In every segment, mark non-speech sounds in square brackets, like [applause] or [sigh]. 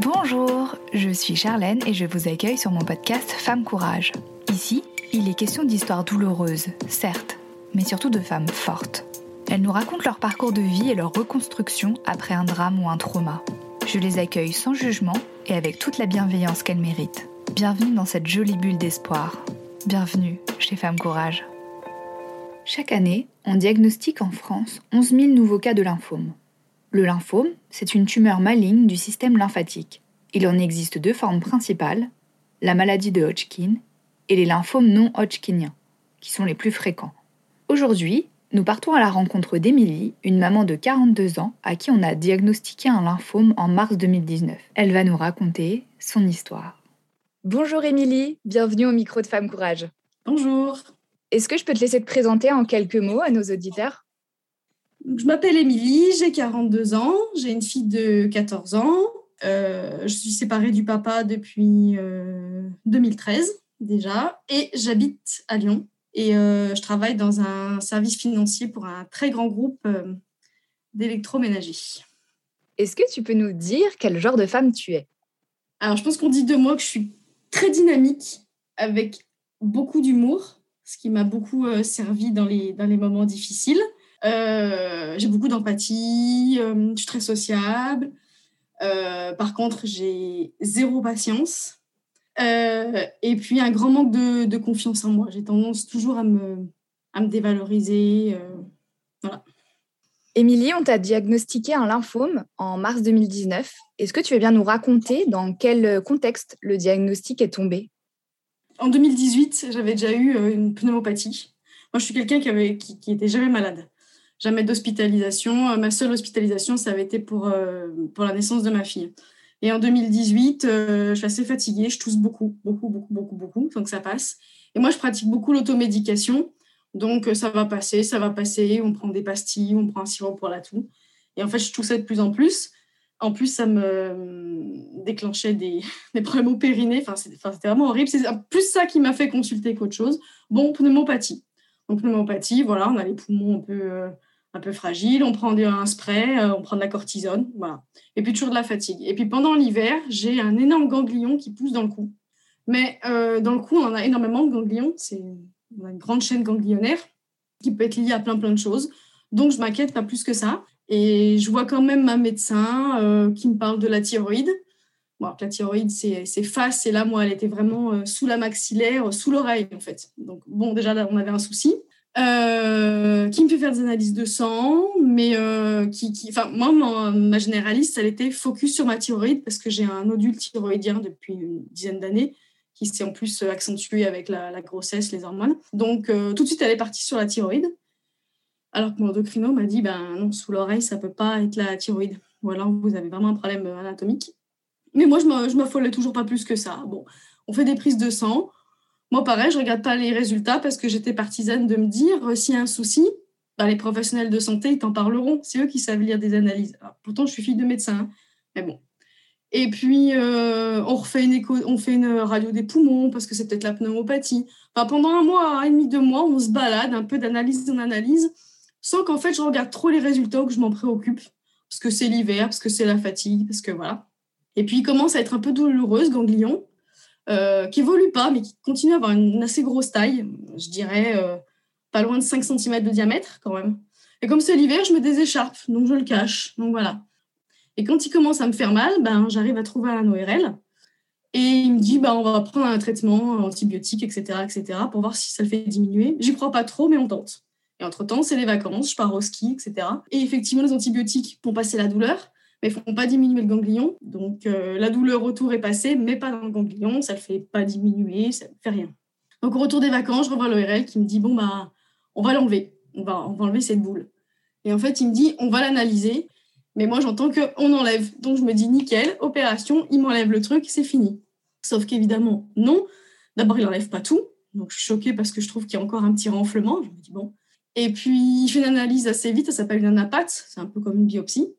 Bonjour, je suis Charlène et je vous accueille sur mon podcast Femme Courage. Ici, il est question d'histoires douloureuses, certes, mais surtout de femmes fortes. Elles nous racontent leur parcours de vie et leur reconstruction après un drame ou un trauma. Je les accueille sans jugement et avec toute la bienveillance qu'elles méritent. Bienvenue dans cette jolie bulle d'espoir. Bienvenue chez Femme Courage. Chaque année, on diagnostique en France 11 000 nouveaux cas de lymphome. Le lymphome, c'est une tumeur maligne du système lymphatique. Il en existe deux formes principales, la maladie de Hodgkin et les lymphomes non hodgkiniens, qui sont les plus fréquents. Aujourd'hui, nous partons à la rencontre d'Émilie, une maman de 42 ans à qui on a diagnostiqué un lymphome en mars 2019. Elle va nous raconter son histoire. Bonjour Émilie, bienvenue au micro de Femme Courage. Bonjour. Est-ce que je peux te laisser te présenter en quelques mots à nos auditeurs? Je m'appelle Émilie, j'ai 42 ans, j'ai une fille de 14 ans. Euh, je suis séparée du papa depuis 2013 euh, déjà et j'habite à Lyon et euh, je travaille dans un service financier pour un très grand groupe d'électroménager. Est-ce que tu peux nous dire quel genre de femme tu es? Alors je pense qu'on dit de moi que je suis très dynamique avec beaucoup d'humour, ce qui m'a beaucoup servi dans les, dans les moments difficiles. Euh, j'ai beaucoup d'empathie, euh, je suis très sociable. Euh, par contre, j'ai zéro patience. et puis un grand manque de, confiance en moi. J'ai tendance toujours à me, à me dévaloriser. voilà. Émilie, on t'a diagnostiqué un lymphome en mars 2019. Est-ce que tu veux bien nous raconter dans quel contexte le diagnostic est tombé? En 2018, j'avais déjà eu une pneumopathie. Moi, je suis quelqu'un qui, avait, qui, qui était jamais malade jamais d'hospitalisation. Euh, ma seule hospitalisation, ça avait été pour, euh, pour la naissance de ma fille. Et en 2018, euh, je suis assez fatiguée, je tousse beaucoup, beaucoup, beaucoup, beaucoup, beaucoup, donc ça passe. Et moi, je pratique beaucoup l'automédication. Donc, ça va passer, ça va passer. On prend des pastilles, on prend un sirop pour la toux. Et en fait, je toussais de plus en plus. En plus, ça me déclenchait des, [laughs] des problèmes au périnée. Enfin, c'était vraiment horrible. C'est plus ça qui m'a fait consulter qu'autre chose. Bon, pneumopathie. Donc, pneumopathie, voilà, on a les poumons un peu un peu fragile, on prend un spray, euh, on prend de la cortisone, voilà. Et puis toujours de la fatigue. Et puis pendant l'hiver, j'ai un énorme ganglion qui pousse dans le cou. Mais euh, dans le cou, on en a énormément de ganglions. C'est une grande chaîne ganglionnaire qui peut être liée à plein plein de choses. Donc je m'inquiète pas plus que ça. Et je vois quand même ma médecin euh, qui me parle de la thyroïde. Bon, la thyroïde, c'est face, et là, moi, elle était vraiment sous la maxillaire, sous l'oreille, en fait. Donc, bon, déjà, là, on avait un souci. Euh, faire des analyses de sang, mais euh, qui, enfin, moi, ma, généraliste, elle était focus sur ma thyroïde parce que j'ai un nodule thyroïdien depuis une dizaine d'années qui s'est en plus accentué avec la, grossesse, les hormones. Donc, euh, tout de suite, elle est partie sur la thyroïde. Alors que mon endocrino m'a dit, ben non, sous l'oreille, ça peut pas être la thyroïde. Ou alors, vous avez vraiment un problème anatomique. Mais moi, je m'affolais toujours pas plus que ça. Bon, on fait des prises de sang. Moi, pareil, je regarde pas les résultats parce que j'étais partisane de me dire euh, s'il y a un souci, bah, les professionnels de santé, ils t'en parleront. C'est eux qui savent lire des analyses. pourtant, je suis fille de médecin, hein. mais bon. Et puis, euh, on refait une fait une radio des poumons parce que c'est peut-être la pneumopathie. Enfin, pendant un mois, un et demi, deux mois, on se balade un peu d'analyse en analyse, sans qu'en fait, je regarde trop les résultats ou que je m'en préoccupe, parce que c'est l'hiver, parce que c'est la fatigue, parce que voilà. Et puis, il commence à être un peu douloureuse, ganglion. Euh, qui évolue pas, mais qui continue à avoir une assez grosse taille, je dirais euh, pas loin de 5 cm de diamètre quand même. Et comme c'est l'hiver, je mets des écharpes, donc je le cache. Donc voilà. Et quand il commence à me faire mal, ben, j'arrive à trouver un ORL. Et il me dit, ben, on va prendre un traitement antibiotique, etc., etc., pour voir si ça le fait diminuer. J'y crois pas trop, mais on tente. Et entre-temps, c'est les vacances, je pars au ski, etc. Et effectivement, les antibiotiques pour passer la douleur mais ne font pas diminuer le ganglion. Donc, euh, la douleur autour est passée, mais pas dans le ganglion. Ça ne le fait pas diminuer, ça ne fait rien. Donc, au retour des vacances, je revois l'ORL qui me dit Bon, bah, on va l'enlever. On va, enlever cette boule. Et en fait, il me dit On va l'analyser. Mais moi, j'entends qu'on enlève. Donc, je me dis Nickel, opération, il m'enlève le truc, c'est fini. Sauf qu'évidemment, non. D'abord, il n'enlève pas tout. Donc, je suis choquée parce que je trouve qu'il y a encore un petit renflement. Je me dis Bon. Et puis, il fait une analyse assez vite. Ça s'appelle une anapathe. C'est un peu comme une biopsie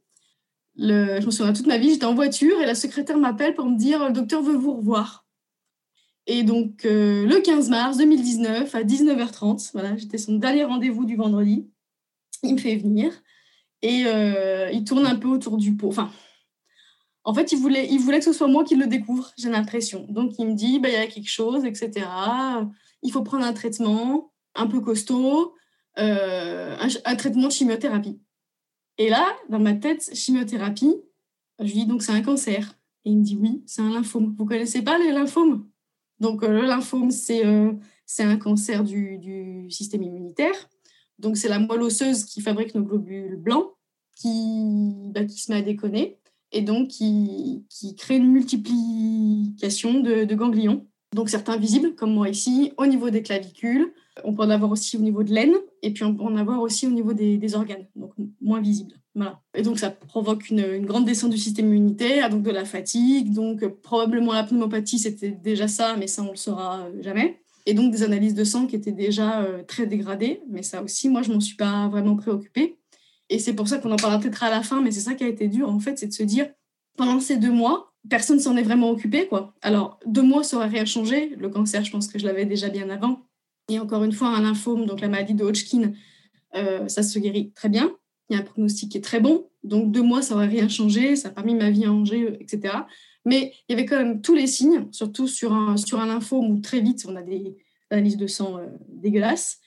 je me souviens toute ma vie, j'étais en voiture et la secrétaire m'appelle pour me dire le docteur veut vous revoir. Et donc, euh, le 15 mars 2019, à 19h30, voilà, j'étais son dernier rendez-vous du vendredi. Il me fait venir et euh, il tourne un peu autour du pot. Enfin, En fait, il voulait, il voulait que ce soit moi qui le découvre, j'ai l'impression. Donc, il me dit, bah, il y a quelque chose, etc. Il faut prendre un traitement un peu costaud, euh, un, traitement de chimiothérapie. Et là, dans ma tête, chimiothérapie, je lui dis, donc c'est un cancer. Et il me dit, oui, c'est un lymphome. Vous connaissez pas les lymphomes? Donc, euh, le lymphome, c'est euh, c'est un cancer du, du système immunitaire. Donc, c'est la moelle osseuse qui fabrique nos globules blancs qui, bah, qui se met à déconner et donc qui, qui crée une multiplication de, ganglions. Donc certains visibles, comme moi ici, au niveau des clavicules. On peut en avoir aussi au niveau de l'aine, et puis on peut en avoir aussi au niveau des, organes, donc moins visibles. Voilà. Et donc ça provoque une, grande descente du système immunitaire, donc de la fatigue, donc probablement la pneumopathie, c'était déjà ça, mais ça on le saura jamais. Et donc des analyses de sang qui étaient déjà euh, très dégradées, mais ça aussi, moi je m'en suis pas vraiment préoccupée. Et c'est pour ça qu'on en parlera peut-être à la fin, mais c'est ça qui a été dur, en fait, c'est de se dire, pendant ces deux mois, personne s'en est vraiment occupé, quoi. Alors, deux mois, ça aurait rien changé. Le cancer, je pense que je l'avais déjà bien avant. Et encore une fois, un lymphome, donc la maladie de Hodgkin, euh, ça se guérit très bien. Il y a un pronostic qui est très bon. Donc, deux mois, ça aurait rien changé. Ça n'a pas mis ma vie en jeu, etc. Mais il y avait quand même tous les signes, surtout sur un, sur un lymphome où très vite, on a des analyses de sang euh, dégueulasses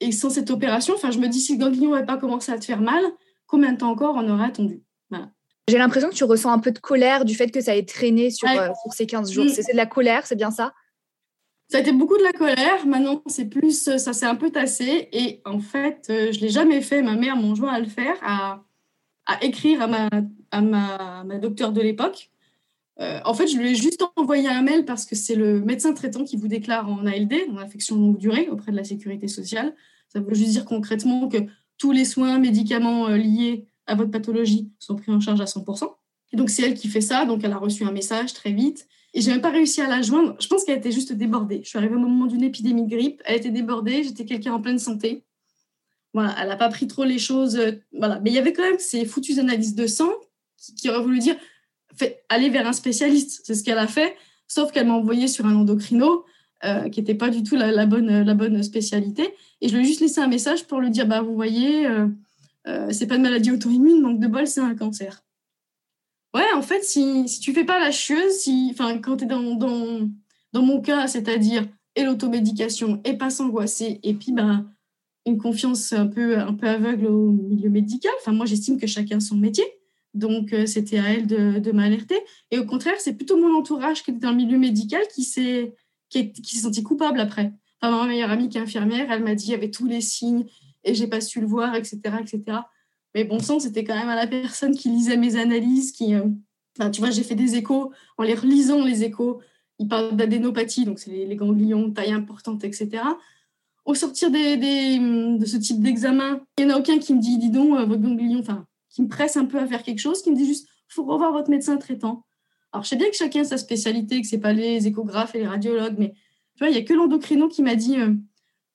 et, sans cette opération, enfin, je me dis, si le ganglion n'avait pas commencé à te faire mal, combien de temps encore on aurait attendu? J'ai l'impression que tu ressens un peu de colère du fait que ça ait traîné sur, euh, ces 15 jours. Mm. C'est de la colère, c'est bien ça? Ça a été beaucoup de la colère. Maintenant, c'est plus, euh, ça s'est un peu tassé. Et en fait, euh, je l'ai jamais fait. Ma mère m'a joint à le faire, à, écrire à ma, à ma, ma docteure de l'époque euh, en fait, je lui ai juste envoyé un mail parce que c'est le médecin traitant qui vous déclare en ALD, en affection longue durée, auprès de la sécurité sociale. Ça veut juste dire concrètement que tous les soins, médicaments euh, liés à votre pathologie sont pris en charge à 100%. Et donc, c'est elle qui fait ça. Donc, elle a reçu un message très vite. Et je n'ai même pas réussi à la joindre. Je pense qu'elle était juste débordée. Je suis arrivée au moment d'une épidémie de grippe. Elle était débordée. J'étais quelqu'un en pleine santé. Voilà, elle n'a pas pris trop les choses. Euh, voilà. Mais il y avait quand même ces foutues analyses de sang qui, auraient voulu dire fait, aller vers un spécialiste. C'est ce qu'elle a fait, sauf qu'elle m'a envoyé sur un endocrino euh, qui n'était pas du tout la, bonne, la bonne spécialité. Et je lui ai juste laissé un message pour lui dire, bah, vous voyez, euh, euh, c'est pas une maladie auto-immune, manque de bol, c'est un cancer. Ouais, en fait, si, si tu fais pas la chieuse, si, quand tu es dans, dans, dans, mon cas, c'est-à-dire et l'automédication, et pas s'angoisser, et puis bah, une confiance un peu, un peu aveugle au milieu médical, enfin, moi j'estime que chacun son métier. Donc, euh, c'était à elle de, m'alerter. Et au contraire, c'est plutôt mon entourage qui était dans le milieu médical qui s'est qui, senti coupable après. ma meilleure amie qui est infirmière, elle m'a dit il y avait tous les signes et j'ai pas su le voir, etc., etc. Mais bon sang, c'était quand même à la personne qui lisait mes analyses, qui, euh, tu vois, j'ai fait des échos en les relisant les échos. Ils parlent d'adénopathie, donc c'est les, ganglions, taille importante, etc. Au sortir des, de ce type d'examen, il n'y en a aucun qui me dit, dis donc, euh, votre ganglion, enfin, qui me presse un peu à faire quelque chose, qui me dit juste, faut revoir votre médecin traitant. Alors, je sais bien que chacun a sa spécialité, que c'est pas les échographes et les radiologues, mais tu vois, il y a que l'endocrino qui m'a dit, euh,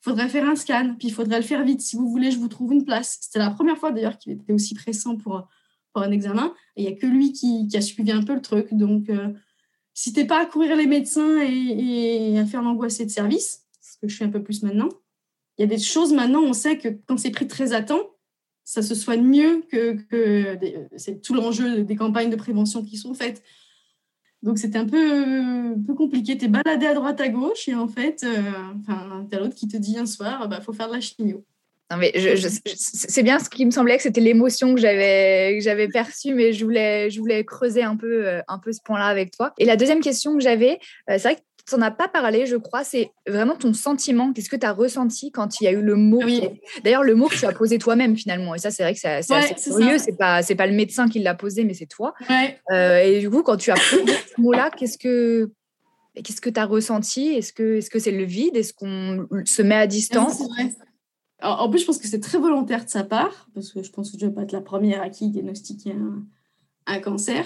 faudrait faire un scan, puis il faudrait le faire vite. Si vous voulez, je vous trouve une place. C'était la première fois d'ailleurs qu'il était aussi pressant pour, pour un examen. Il y a que lui qui, qui, a suivi un peu le truc. Donc, euh, si t'es pas à courir les médecins et, à faire l'angoissé de service, ce que je fais un peu plus maintenant, il y a des choses maintenant, on sait que quand c'est pris très à temps, ça se soigne mieux que, c'est tout l'enjeu des campagnes de prévention qui sont faites. Donc c'était un peu, peu compliqué. Tu es baladé à droite à gauche et en fait, euh, tu as l'autre qui te dit un soir, il bah, faut faire de la chimio. Non, mais c'est bien ce qui me semblait que c'était l'émotion que j'avais j'avais perçue, mais je voulais je voulais creuser un peu euh, un peu ce point-là avec toi. Et la deuxième question que j'avais, euh, c'est vrai que tu n'en as pas parlé, je crois, c'est vraiment ton sentiment. Qu'est-ce que tu as ressenti quand il y a eu le mot D'ailleurs, le mot que tu as posé toi-même finalement. Et ça, c'est vrai que c'est assez curieux. C'est pas, c'est pas le médecin qui l'a posé, mais c'est toi. Euh, et du coup, quand tu as posé ce mot-là, qu'est-ce que qu'est-ce que tu as ressenti? Est-ce que est-ce que c'est le vide? Est-ce qu'on se met à distance? En plus, je pense que c'est très volontaire de sa part, parce que je pense que je ne vais pas être la première à qui diagnostiquer un, un cancer.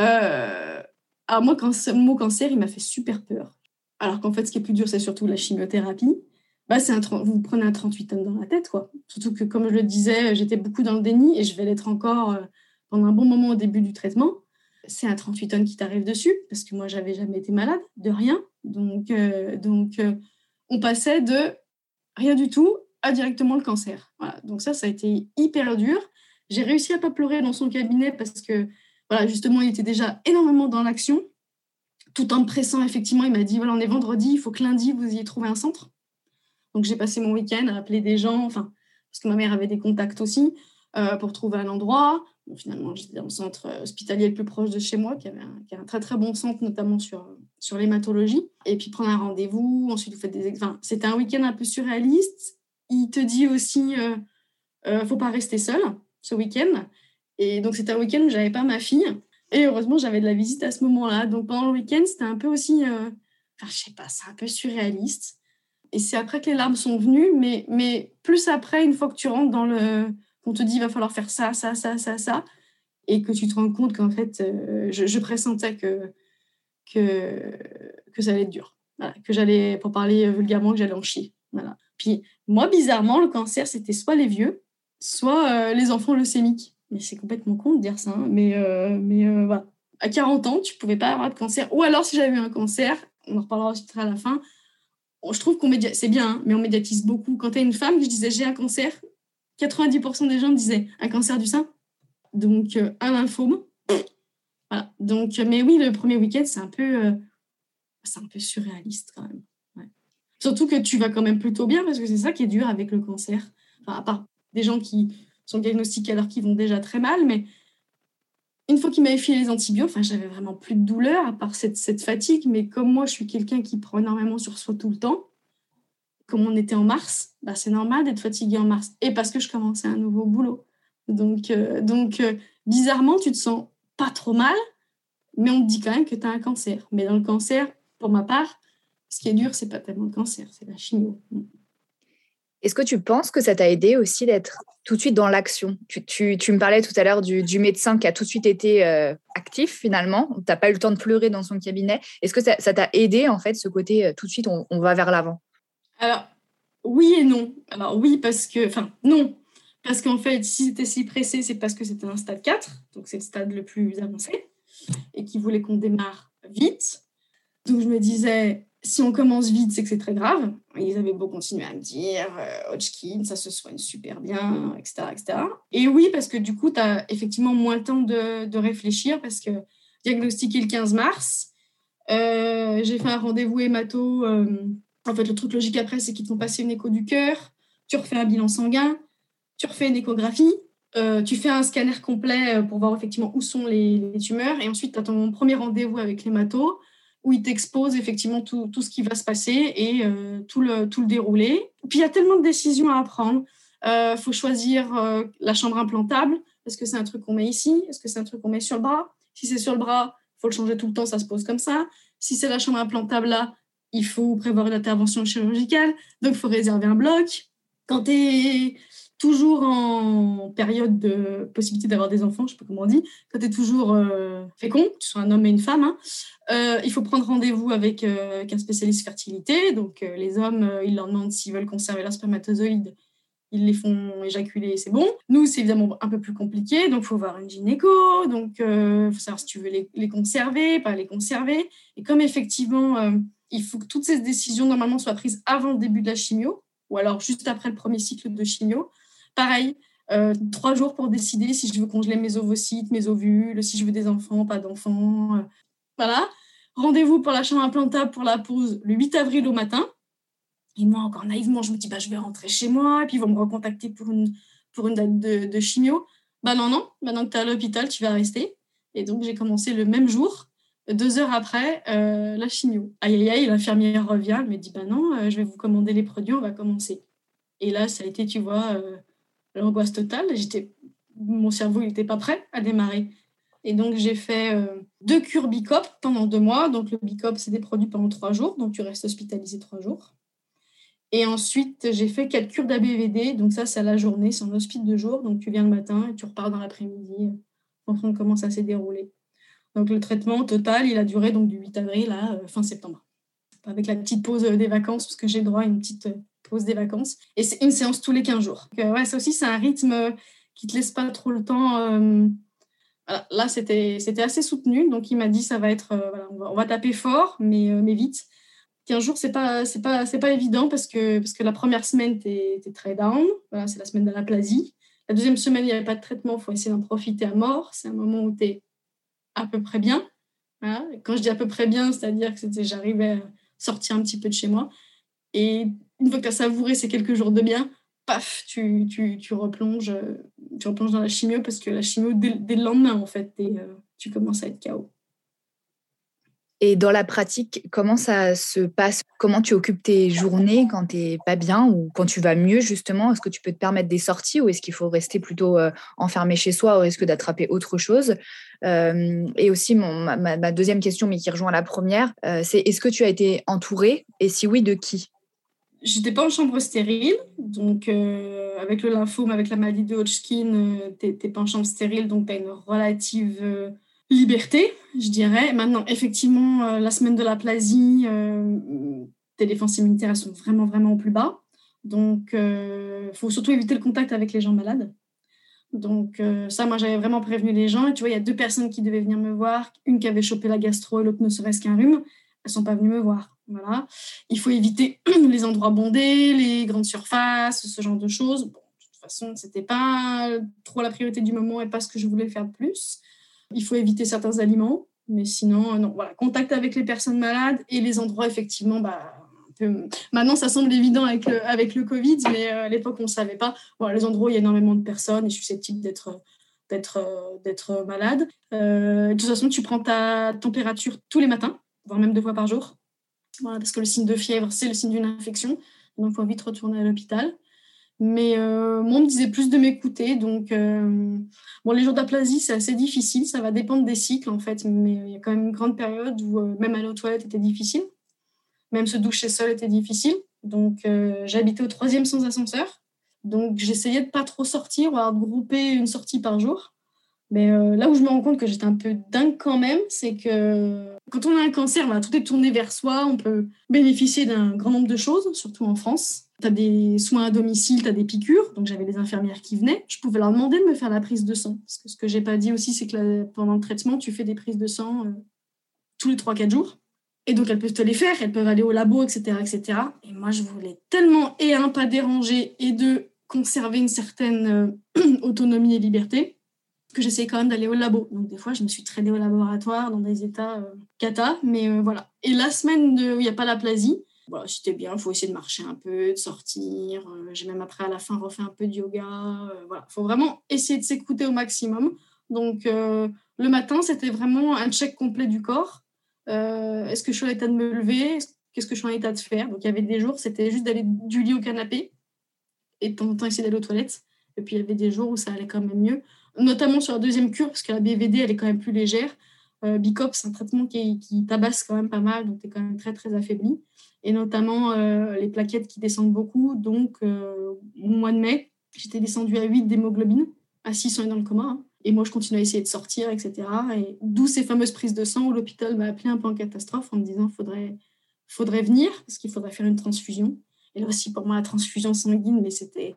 Euh, alors moi, quand ce mot cancer, il m'a fait super peur. Alors qu'en fait, ce qui est plus dur, c'est surtout la chimiothérapie. Bah, un, vous prenez un 38 tonnes dans la tête, quoi. Surtout que, comme je le disais, j'étais beaucoup dans le déni et je vais l'être encore euh, pendant un bon moment au début du traitement. C'est un 38 tonnes qui t'arrive dessus parce que moi, j'avais jamais été malade, de rien. Donc, euh, donc euh, on passait de rien du tout à directement le cancer. Voilà. Donc ça, ça a été hyper dur. J'ai réussi à pas pleurer dans son cabinet parce que voilà, justement, il était déjà énormément dans l'action, tout en me pressant, effectivement. Il m'a dit, voilà, on est vendredi, il faut que lundi, vous ayez trouvé un centre. Donc, j'ai passé mon week-end à appeler des gens, enfin, parce que ma mère avait des contacts aussi, euh, pour trouver un endroit. Bon, finalement, j'étais dans le centre euh, hospitalier le plus proche de chez moi, qui avait un, qui a un très, très bon centre, notamment sur, sur l'hématologie. Et puis, prendre un rendez-vous. Ensuite, vous faites des examens. C'était un week-end un peu surréaliste. Il te dit aussi, euh, euh faut pas rester seul ce week-end. Et donc, c'était un week-end où j'avais pas ma fille. Et heureusement, j'avais de la visite à ce moment-là. Donc, pendant le week-end, c'était un peu aussi. Euh... Enfin, je sais pas, c'est un peu surréaliste. Et c'est après que les larmes sont venues, mais, mais plus après, une fois que tu rentres dans le. qu'on te dit, il va falloir faire ça, ça, ça, ça, ça. Et que tu te rends compte qu'en fait, euh, je, pressentais que, que, que ça allait être dur. Voilà, que j'allais, pour parler vulgairement, que j'allais en chier. Voilà. Puis, moi, bizarrement, le cancer, c'était soit les vieux, soit euh, les enfants leucémiques. Mais c'est complètement con de dire ça. Hein. Mais, euh, mais euh, voilà. À 40 ans, tu pouvais pas avoir de cancer. Ou alors, si j'avais eu un cancer, on en reparlera aussi à la fin, je trouve qu'on média... c'est bien, hein, mais on médiatise beaucoup. Quand tu es une femme, je disais j'ai un cancer, 90% des gens me disaient un cancer du sein. Donc, euh, un lymphome. Voilà. Donc, mais oui, le premier week-end, c'est un peu, c'est un peu surréaliste quand même. Surtout que tu vas quand même plutôt bien parce que c'est ça qui est dur avec le cancer. Enfin, à part des gens qui sont diagnostiqués alors qu'ils vont déjà très mal, mais une fois qu'il m'avait filé les antibiotiques, enfin, j'avais vraiment plus de douleur à part cette, cette fatigue. Mais comme moi, je suis quelqu'un qui prend énormément sur soi tout le temps, comme on était en mars, bah, c'est normal d'être fatigué en mars. Et parce que je commençais un nouveau boulot. Donc, euh, donc euh, bizarrement, tu te sens pas trop mal, mais on te dit quand même que tu as un cancer. Mais dans le cancer, pour ma part, ce qui est dur, c'est pas tellement le cancer, c'est la chimio. Est-ce que tu penses que ça t'a aidé aussi d'être tout de suite dans l'action? Tu, me parlais tout à l'heure du, médecin qui a tout de suite été euh, actif finalement. Tu n'as pas eu le temps de pleurer dans son cabinet. Est-ce que ça t'a aidé en fait ce côté euh, tout de suite on, on va vers l'avant? Alors oui et non. Alors oui parce que, enfin non, parce qu'en fait si c'était si pressé c'est parce que c'était un stade 4, donc c'est le stade le plus avancé, et qui voulait qu'on démarre vite. Donc je me disais si on commence vite, c'est que c'est très grave. Ils avaient beau continuer à me dire euh, Hodgkin, ça se soigne super bien, etc. etc. Et oui, parce que du coup, tu as effectivement moins le temps de, de, réfléchir parce que diagnostiqué le 15 mars, euh, j'ai fait un rendez-vous hémato. Euh, en fait, le truc logique après, c'est qu'ils te font passer une écho du cœur, tu refais un bilan sanguin, tu refais une échographie, euh, tu fais un scanner complet pour voir effectivement où sont les, les tumeurs, et ensuite, tu as ton premier rendez-vous avec l'hémato où il t'expose effectivement tout, tout, ce qui va se passer et euh, tout, le, tout le déroulé. Puis il y a tellement de décisions à prendre. Il euh, faut choisir euh, la chambre implantable. Est-ce que c'est un truc qu'on met ici? Est-ce que c'est un truc qu'on met sur le bras? Si c'est sur le bras, il faut le changer tout le temps, ça se pose comme ça. Si c'est la chambre implantable là, il faut prévoir une intervention chirurgicale. Donc il faut réserver un bloc. Quand tu es toujours en période de possibilité d'avoir des enfants, je ne sais pas comment on dit, quand tu es toujours euh, fécond, que tu sois un homme et une femme, hein, euh, il faut prendre rendez-vous avec euh, un spécialiste fertilité. Donc, euh, les hommes, ils leur demandent s'ils veulent conserver leurs spermatozoïdes. Ils les font éjaculer, c'est bon. Nous, c'est évidemment un peu plus compliqué. Donc, il faut voir une gynéco. Donc, il faut savoir si tu veux les, conserver, pas les conserver. Et comme effectivement, il faut que toutes ces décisions, normalement, soient prises avant le début de la chimio, ou alors juste après le premier cycle de chimio, Pareil, euh, trois jours pour décider si je veux congeler mes ovocytes, mes ovules, si je veux des enfants, pas d'enfants. Euh, voilà. Rendez-vous pour la chambre implantable pour la pause le 8 avril au matin. Et moi, encore naïvement, je me dis, bah, je vais rentrer chez moi, et puis ils vont me recontacter pour une, pour une date de, de chimio. Bah non, non, maintenant que tu es à l'hôpital, tu vas rester. Et donc, j'ai commencé le même jour, deux heures après, euh, la chimio. Aïe, aïe, aïe, l'infirmière revient, elle me dit, bah non, je vais vous commander les produits, on va commencer. Et là, ça a été, tu vois, l'angoisse totale. J'étais, mon cerveau n'était pas prêt à démarrer. Et donc, j'ai fait euh, deux cures Bicop pendant deux mois. Donc, le Bicop, c'est des produits pendant trois jours. Donc, tu restes hospitalisé trois jours. Et ensuite, j'ai fait quatre cures d'ABVD. Donc, ça, c'est à la journée. C'est en hospice de jour. Donc, tu viens le matin et tu repars dans l'après-midi en fonction de comment ça s'est déroulé. Donc, le traitement total, il a duré donc, du 8 avril à euh, fin septembre. Avec la petite pause euh, des vacances, parce que j'ai droit à une petite pause des vacances. Et c'est une séance tous les 15 jours. Donc, ouais, ça aussi, c'est un rythme qui te laisse pas trop le temps. Euh. Là, c'était assez soutenu. Donc, il m'a dit, ça va être, euh, on, va, taper fort, mais, euh, mais vite. 15 jours, c'est pas, c'est pas, c'est pas évident parce que, parce que la première semaine, tu es, très down. Voilà, c'est la semaine de la plasie. La deuxième semaine, il n'y avait pas de traitement. Il faut essayer d'en profiter à mort. C'est un moment où tu es à peu près bien. Quand je dis à peu près bien, c'est-à-dire que j'arrivais à sortir un petit peu de chez moi. Une fois que tu as savouré ces quelques jours de bien, paf, tu, tu, tu, replonges, tu replonges dans la chimio parce que la chimio, dès, le lendemain, en fait, euh, tu commences à être KO. Et dans la pratique, comment ça se passe? Comment tu occupes tes journées quand tu n'es pas bien ou quand tu vas mieux, justement? Est-ce que tu peux te permettre des sorties ou est-ce qu'il faut rester plutôt euh, enfermé chez soi au risque d'attraper autre chose? Euh, Et aussi, ma, deuxième question, mais qui rejoint la première, euh, c'est est-ce que tu as été entourée Et si oui, de qui? J'étais pas en chambre stérile, donc avec le lymphome, avec la maladie de Hodgkin, tu n'es pas en chambre stérile, donc tu as une relative liberté, je dirais. Maintenant, effectivement, euh, la semaine de la plasie, euh, tes défenses immunitaires sont vraiment, vraiment au plus bas. Donc, euh, faut surtout éviter le contact avec les gens malades. Donc, ça, moi, j'avais vraiment prévenu les gens. Et tu vois, il y a deux personnes qui devaient venir me voir. Une qui avait chopé la gastro et l'autre ne serait-ce qu'un rhume. Elles sont pas venues me voir. Voilà. Il faut éviter [clears throat] les endroits bondés, les grandes surfaces, ce genre de choses. Bon, de toute façon, ce n'était pas trop la priorité du moment et pas ce que je voulais faire de plus. Il faut éviter certains aliments, mais sinon, euh, non, voilà, contact avec les personnes malades et les endroits, effectivement, bah, Maintenant, ça semble évident avec le, avec le Covid, mais euh, à l'époque, on ne savait pas. Voilà, les endroits où il y a énormément de personnes et susceptibles d'être d'être. Euh, de toute façon, tu prends ta température tous les matins, voire même deux fois par jour. Parce que le signe de fièvre, c'est le signe d'une infection. Donc, il faut vite retourner à l'hôpital. Mais euh, moi, on me disait plus de m'écouter. Donc, euh, bon, les jours d'aplasie, c'est assez difficile. Ça va dépendre des cycles, en fait. Mais il y a quand même une grande période où euh, même aller aux toilettes était difficile. Même se doucher seul était difficile. Donc, j'habitais au troisième sans ascenseur. Donc, j'essayais de pas trop sortir ou de grouper une sortie par jour. Mais là où je me rends compte que j'étais un peu dingue quand même, c'est que quand on a un cancer, tout est tourné vers soi. On peut bénéficier d'un grand nombre de choses, surtout en France tu as des soins à domicile, tu as des piqûres. Donc, j'avais des infirmières qui venaient. Je pouvais leur demander de me faire la prise de sang. Parce que ce que j'ai pas dit aussi, c'est que pendant le traitement, tu fais des prises de sang euh, tous les 3-4 jours. Et donc, elles peuvent te les faire, elles peuvent aller au labo, etc. etc. Et moi, je voulais tellement, et un, pas déranger, et deux, conserver une certaine euh, [clears throat] autonomie et liberté, que j'essayais quand même d'aller au labo. Donc, des fois, je me suis traînée au laboratoire dans des états euh, cata, mais voilà. Et la semaine où il n'y a pas la plasie, voilà, c'était bien, il faut essayer de marcher un peu, de sortir. Euh, j'ai même après, à la fin, refait un peu de yoga. Euh, voilà, il faut vraiment essayer de s'écouter au maximum. Donc, euh, le matin, c'était vraiment un check complet du corps. Est-ce que je suis en état de me lever? Qu'est-ce que je suis en état de faire? Donc, il y avait des jours, c'était juste d'aller du lit au canapé et de temps en temps essayer d'aller aux toilettes. Et puis, il y avait des jours où ça allait quand même mieux, notamment sur la deuxième cure, parce que la BVD, elle est quand même plus légère. Bicop, c'est un traitement qui, qui, tabasse quand même pas mal, donc tu es quand même très, très affaibli et notamment euh, les plaquettes qui descendent beaucoup. Donc, euh, au mois de mai, j'étais descendue à 8 d'hémoglobine, à 6 on est dans le coma. Hein. Et moi, je continuais à essayer de sortir, etc. Et d'où ces fameuses prises de sang où l'hôpital m'a appelé un peu en catastrophe en me disant faudrait, faudrait venir parce qu'il faudrait faire une transfusion. Et là aussi, pour moi, la transfusion sanguine, mais c'était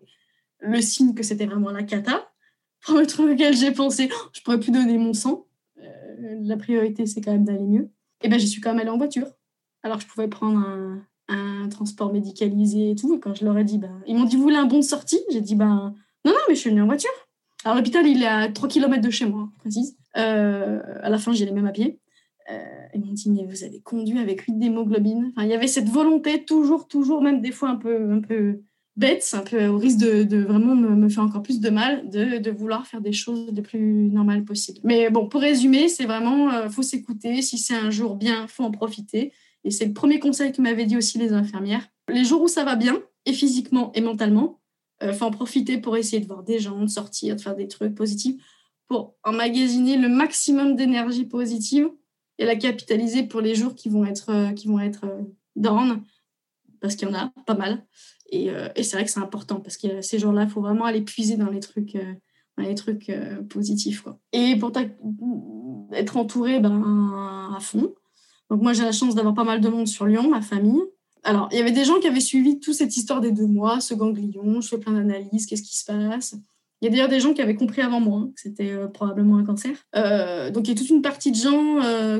le signe que c'était vraiment la cata. Le truc auquel j'ai pensé, je pourrais plus donner mon sang. Euh, la priorité, c'est quand même d'aller mieux. Et bien, j'y suis quand même allée en voiture alors je pouvais prendre un, transport médicalisé et tout. Et quand je leur ai dit, ben, ils m'ont dit, vous voulez un bon de sortie J'ai dit, ben, non, non, mais je suis venue en voiture. Alors l'hôpital, il est à 3 km de chez moi, précise. Euh, à la fin, j'y allais même à pied. Euh, ils m'ont dit, mais vous avez conduit avec 8 d'hémoglobine. Enfin, il y avait cette volonté, toujours, toujours, même des fois un peu, un peu bête, un peu au risque de, vraiment me, faire encore plus de mal, de, vouloir faire des choses le plus normales possible. Mais bon, pour résumer, c'est vraiment, euh, faut s'écouter. Si c'est un jour bien, faut en profiter. Et c'est le premier conseil que m'avaient dit aussi les infirmières. Les jours où ça va bien, et physiquement et mentalement, euh, faut en profiter pour essayer de voir des gens, de sortir, de faire des trucs positifs, pour emmagasiner le maximum d'énergie positive et la capitaliser pour les jours qui vont être, euh, qui vont être euh, down, parce qu'il y en a pas mal. Et, et c'est vrai que c'est important, parce que ces jours-là, il faut vraiment aller puiser dans les trucs, dans les trucs positifs. Quoi. Et pour être entouré ben, à fond, donc moi, j'ai la chance d'avoir pas mal de monde sur Lyon, ma famille. Alors, il y avait des gens qui avaient suivi toute cette histoire des deux mois, ce ganglion, je fais plein d'analyses, qu'est-ce qui se passe. Il y a d'ailleurs des gens qui avaient compris avant moi que c'était euh, probablement un cancer. Euh, donc il y a toute une partie de gens euh,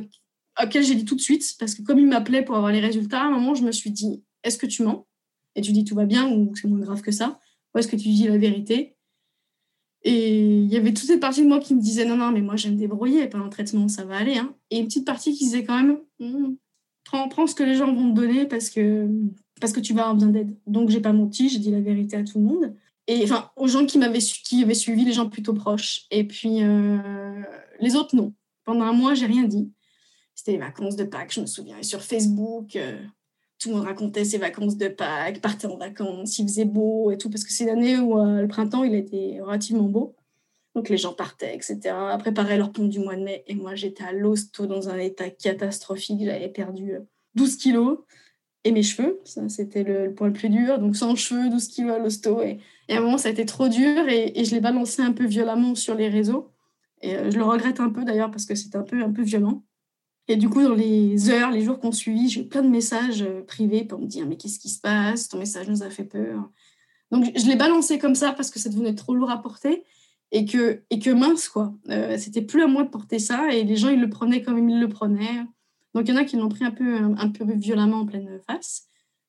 auxquels j'ai dit tout de suite, parce que comme ils m'appelaient pour avoir les résultats, à un moment, je me suis dit, est-ce que tu mens Et tu dis tout va bien ou c'est moins grave que ça Ou est-ce que tu dis la vérité Et il y avait toute cette partie de moi qui me disait non, non, mais moi, je vais me débrouiller. Pendant le traitement, ça va aller. Hein. Et une petite partie qui disait quand même hmm, prends, prends ce que les gens vont te donner parce que, parce que tu vas avoir besoin d'aide. Donc, j'ai pas menti, j'ai dit la vérité à tout le monde. Et enfin, aux gens qui m'avaient qui avaient suivi, les gens plutôt proches. Et puis, euh, les autres, non. Pendant un mois, j'ai rien dit. C'était les vacances de Pâques, je me souviens. Et sur Facebook, euh, tout le monde racontait ses vacances de Pâques, partait en vacances, il faisait beau et tout, parce que c'est l'année où euh, le printemps, il était relativement beau. Donc les gens partaient, etc., préparer leur pont du mois de mai. Et moi, j'étais à l'hosto dans un état catastrophique. J'avais perdu 12 euh, kilos. Et mes cheveux, ça c'était le, point le plus dur. Donc sans cheveux, 12 kilos à l'hosto. Et, à un moment, ça a été trop dur et, je l'ai balancé un peu violemment sur les réseaux. Et je le regrette un peu d'ailleurs parce que c'était un peu, un peu violent. Et du coup, dans les heures, les jours qu'on suivi, j'ai eu plein de messages euh, privés pour me dire Mais qu'est-ce qui se passe? Ton message nous a fait peur. Donc, je l'ai balancé comme ça parce que ça devenait trop lourd à porter et que, et que mince, quoi. Euh, c'était plus à moi de porter ça et les gens, ils le prenaient comme ils le prenaient. Donc, il y en a qui l'ont pris un peu, un, peu violemment en pleine face.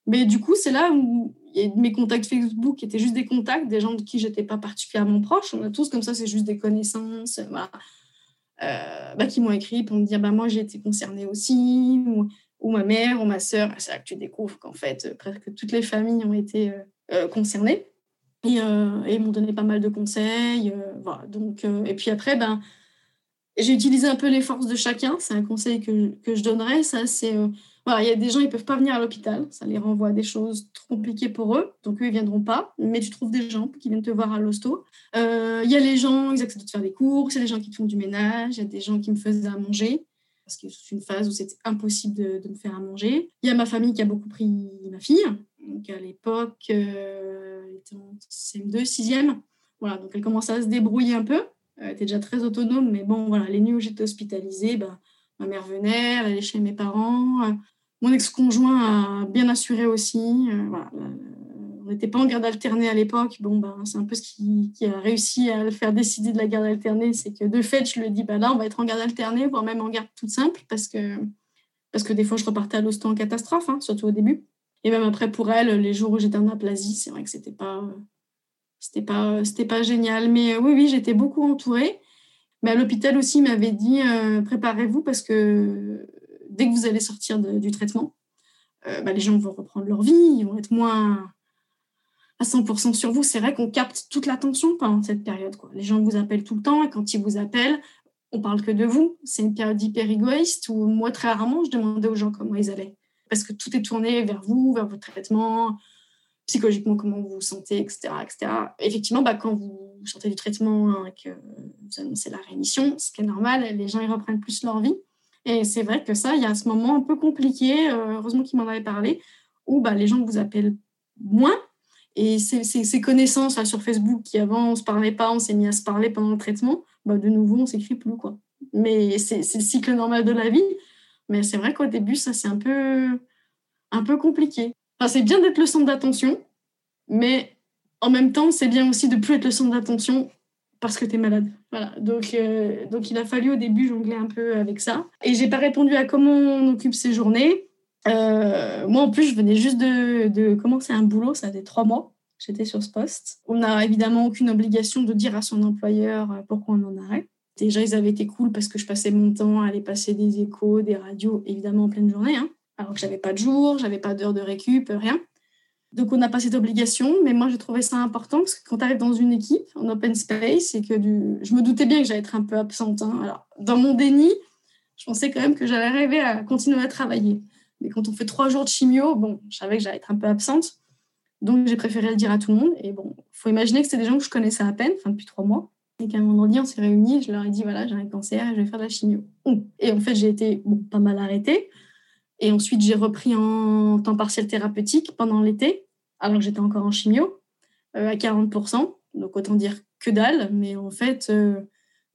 Mais du coup, c'est là où mes contacts Facebook étaient juste des contacts, des gens de qui j'étais pas particulièrement proche. On a tous comme ça, c'est juste des connaissances. Voilà. Euh, bah, qui m'ont écrit pour me dire bah, moi j'ai été concernée aussi, ou, ma mère ou ma sœur. C'est là que tu découvres qu'en fait, euh, presque toutes les familles ont été euh, concernées. Et, ils m'ont donné pas mal de conseils. voilà. Donc, et puis après, ben, j'ai utilisé un peu les forces de chacun. C'est un conseil que, que je donnerais. Ça, c'est voilà, il y a des gens, ils peuvent pas venir à l'hôpital, ça les renvoie à des choses trop compliquées pour eux, donc eux, ils viendront pas, mais tu trouves des gens qui viennent te voir à l'hosto. Euh, il y a les gens, ils acceptent de faire des courses, il y a des gens qui te font du ménage, il y a des gens qui me faisaient à manger, parce que c'est une phase où c'était impossible de, me faire à manger. Il y a ma famille qui a beaucoup pris ma fille, donc à l'époque, euh, elle était en CM2, 6e, voilà, donc elle commençait à se débrouiller un peu, elle était déjà très autonome, mais bon, voilà, les nuits où j'étais hospitalisée, bah, ma mère venait, elle allait chez mes parents. Mon ex-conjoint a bien assuré aussi. Euh, euh, on n'était pas en garde alternée à l'époque. Bon, ben, c'est un peu ce qui, a réussi à le faire décider de la garde alternée. C'est que de fait, je lui ai dit, là, on va être en garde alternée, voire même en garde toute simple, parce que, parce que des fois, je repartais à l'hosto en catastrophe, hein, surtout au début. Et même après, pour elle, les jours où j'étais en aplasie, c'est vrai que c'était pas, c'était pas, pas génial. Mais euh, oui, oui, j'étais beaucoup entourée. Mais à l'hôpital aussi, il m'avait dit, préparez-vous parce que dès que vous allez sortir du traitement, euh, bah, les gens vont reprendre leur vie, ils vont être moins à 100% sur vous. C'est vrai qu'on capte toute l'attention pendant cette période. Les gens vous appellent tout le temps et quand ils vous appellent, on parle que de vous. C'est une période hyper égoïste où moi, très rarement, je demandais aux gens comment ils allaient. Parce que tout est tourné vers vous, vers votre traitement, psychologiquement comment vous vous sentez, etc. etc. Effectivement, bah, quand vous sortez du traitement et hein, que vous annoncez la rémission, ce qui est normal, les gens ils reprennent plus leur vie. Et c'est vrai que ça, il y a ce moment un peu compliqué, euh, heureusement qu'il m'en avait parlé, où bah, les gens vous appellent moins. Et ces, ces, connaissances sur Facebook qui avant on ne se parlait pas, on s'est mis à se parler pendant le traitement, bah, de nouveau on s'écrit plus. Quoi. Mais c'est le cycle normal de la vie. Mais c'est vrai qu'au début, ça c'est un peu, un peu compliqué. C'est bien d'être le centre d'attention, mais en même temps, c'est bien aussi de plus être le centre d'attention parce que tu es malade. Voilà. Donc, euh, donc, il a fallu au début jongler un peu avec ça. Et j'ai pas répondu à comment on occupe ses journées. Euh, moi, en plus, je venais juste de, de, commencer un boulot, ça fait trois mois. J'étais sur ce poste. On n'a évidemment aucune obligation de dire à son employeur euh, pourquoi on en arrête. Déjà, ils avaient été cool parce que je passais mon temps à aller passer des échos, des radios, évidemment en pleine journée. Hein. Alors que j'avais pas de jour, j'avais pas d'heure de récup, rien. Donc, on n'a pas cette obligation, mais moi, j'ai trouvé ça important parce que quand tu arrives dans une équipe en open space et que du... je me doutais bien que j'allais être un peu absente. Hein. Alors, dans mon déni, je pensais quand même que j'allais arriver à continuer à travailler. Mais quand on fait trois jours de chimio, bon, je savais que j'allais être un peu absente. Donc, j'ai préféré le dire à tout le monde. Et bon, il faut imaginer que c'était des gens que je connaissais à peine, enfin, depuis trois mois. Et qu'à un moment donné, on s'est réunis, je leur ai dit, voilà, j'ai un cancer et je vais faire de la chimio. Et en fait, j'ai été pas mal arrêtée. Et ensuite, j'ai repris en temps partiel thérapeutique pendant l'été, alors que j'étais encore en chimio, euh, à 40%. Donc, autant dire que dalle. Mais en fait, euh,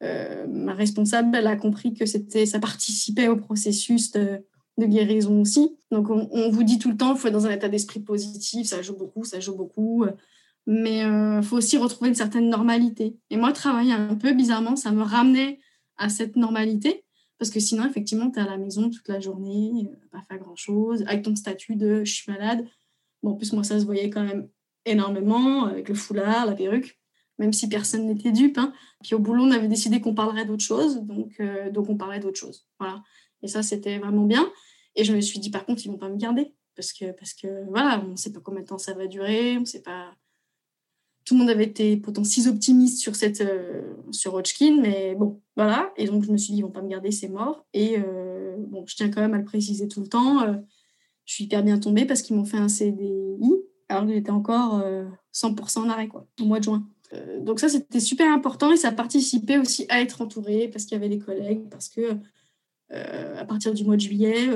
euh, ma responsable, elle a compris que c'était, ça participait au processus de, guérison aussi. Donc, on, vous dit tout le temps, il faut être dans un état d'esprit positif, ça joue beaucoup, ça joue beaucoup. Mais il faut aussi retrouver une certaine normalité. Et moi, travailler un peu bizarrement, ça me ramenait à cette normalité. Parce que sinon, effectivement, tu es à la maison toute la journée, euh, pas faire grand-chose, avec ton statut de je suis malade. Bon, en plus, moi, ça se voyait quand même énormément, avec le foulard, la perruque. même si personne n'était dupe. Hein. Puis au boulot, on avait décidé qu'on parlerait d'autre chose, donc, donc on parlait d'autre chose. Voilà. Et ça, c'était vraiment bien. Et je me suis dit, par contre, ils vont pas me garder. Parce que, parce que voilà, on ne sait pas combien de temps ça va durer, on sait pas. Tout le monde avait été pourtant si optimiste sur, cette, euh, sur Hodgkin, mais bon, voilà. Et donc, je me suis dit, ils vont pas me garder, c'est mort. Et euh, je tiens quand même à le préciser tout le temps. Euh, je suis hyper bien tombée parce qu'ils m'ont fait un CDI, alors qu'il était encore 100% en arrêt, au mois de juin. donc, ça, c'était super important et ça participait aussi à être entourée parce qu'il y avait des collègues, parce que à partir du mois de juillet,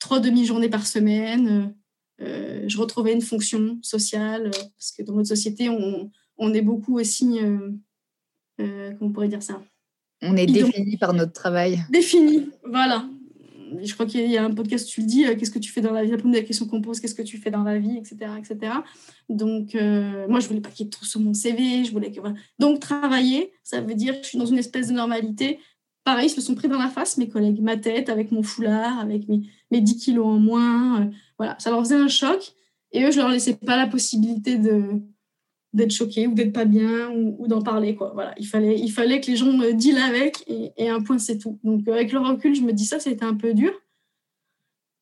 trois demi-journées par semaine. Euh, euh, je retrouvais une fonction sociale, euh, parce que dans notre société, on, on est beaucoup aussi, comment on pourrait dire ça? On est défini par notre travail. Défini, voilà. Je crois qu'il y a un podcast, tu le dis, qu'est-ce que tu fais dans la vie? La première question qu'on pose, qu'est-ce que tu fais dans la vie, etc. etc. Donc, moi, je voulais pas qu'il y ait trop sur mon CV. Je voulais que, Donc, travailler, ça veut dire que je suis dans une espèce de normalité pareil, ils se sont pris dans la face, mes collègues. Ma tête avec mon foulard, avec mes, mes 10 kilos en moins. Euh, voilà, ça leur faisait un choc. Et eux, je leur laissais pas la possibilité de d'être choqués ou d'être pas bien ou, d'en parler. Quoi. Voilà, il, fallait, que les gens me dealent avec et, un point, c'est tout. Donc, avec le recul, je me dis ça, c'était un peu dur.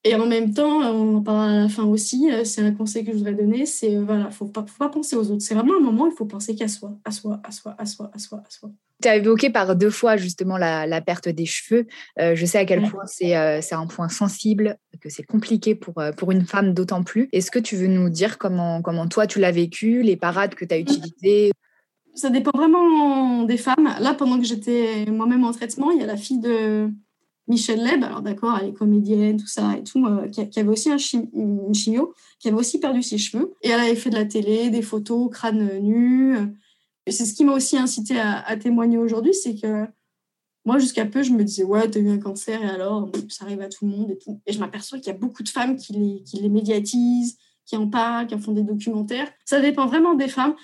Et en même temps, on en parlera à la fin aussi, euh, c'est un conseil que je voudrais donner, c'est euh, voilà, faut pas, faut pas penser aux autres. C'est vraiment un moment où il faut penser qu'à soi, à soi, à soi, à soi, à soi, à soi. Tu as évoqué par deux fois justement la, perte des cheveux. Euh, je sais à quel point c'est un point sensible, que c'est compliqué pour, pour une femme d'autant plus. Est-ce que tu veux nous dire comment, comment toi tu l'as vécu, les parades que tu as utilisées? Ça dépend vraiment des femmes. Là, pendant que j'étais moi-même en traitement, il y a la fille de Michel Leb, alors d'accord, elle est comédienne, tout ça et tout, euh, qui, avait aussi un une chimio, qui avait aussi perdu ses cheveux. Et elle avait fait de la télé, des photos, crâne nu. C'est ce qui m'a aussi incité à, témoigner aujourd'hui, c'est que moi, jusqu'à peu, je me disais, ouais, t'as eu un cancer et alors, ça arrive à tout le monde et tout. Et je m'aperçois qu'il y a beaucoup de femmes qui les, qui les médiatisent, qui en parlent, qui en font des documentaires. Ça dépend vraiment des femmes,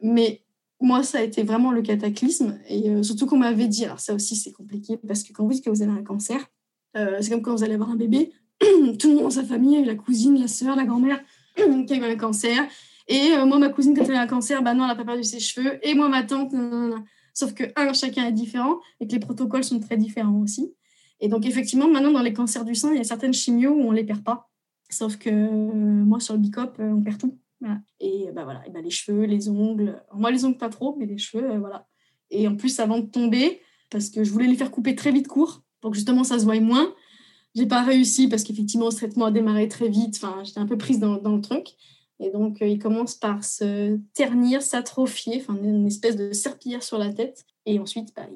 mais moi, ça a été vraiment le cataclysme. Et euh, surtout qu'on m'avait dit, alors ça aussi c'est compliqué, parce que quand vous dites que vous avez un cancer, euh, c'est comme quand vous allez avoir un bébé, [clears throat] tout le monde dans sa famille, la cousine, la sœur, la grand-mère, [clears throat] qui a eu un cancer. Et euh, moi, ma cousine, quand elle a eu un cancer, bah non, elle n'a pas perdu ses cheveux. Et moi, ma tante, sauf que, un, chacun est différent et que les protocoles sont très différents aussi. Et donc, effectivement, maintenant, dans les cancers du sein, il y a certaines chimios où on ne les perd pas. Sauf que moi, sur le BICOP, on perd tout. Et bah voilà, et bah les cheveux, les ongles. moi, les ongles, pas trop, mais les cheveux, euh, voilà. Et en plus, avant de tomber, parce que je voulais les faire couper très vite court, pour que justement ça se voie moins. J'ai pas réussi parce qu'effectivement, ce traitement a démarré très vite. Enfin, j'étais un peu prise dans, dans le truc. Et donc, euh, il commence par se ternir, s'atrophier, enfin, une espèce de serpillière sur la tête. Et ensuite, bah,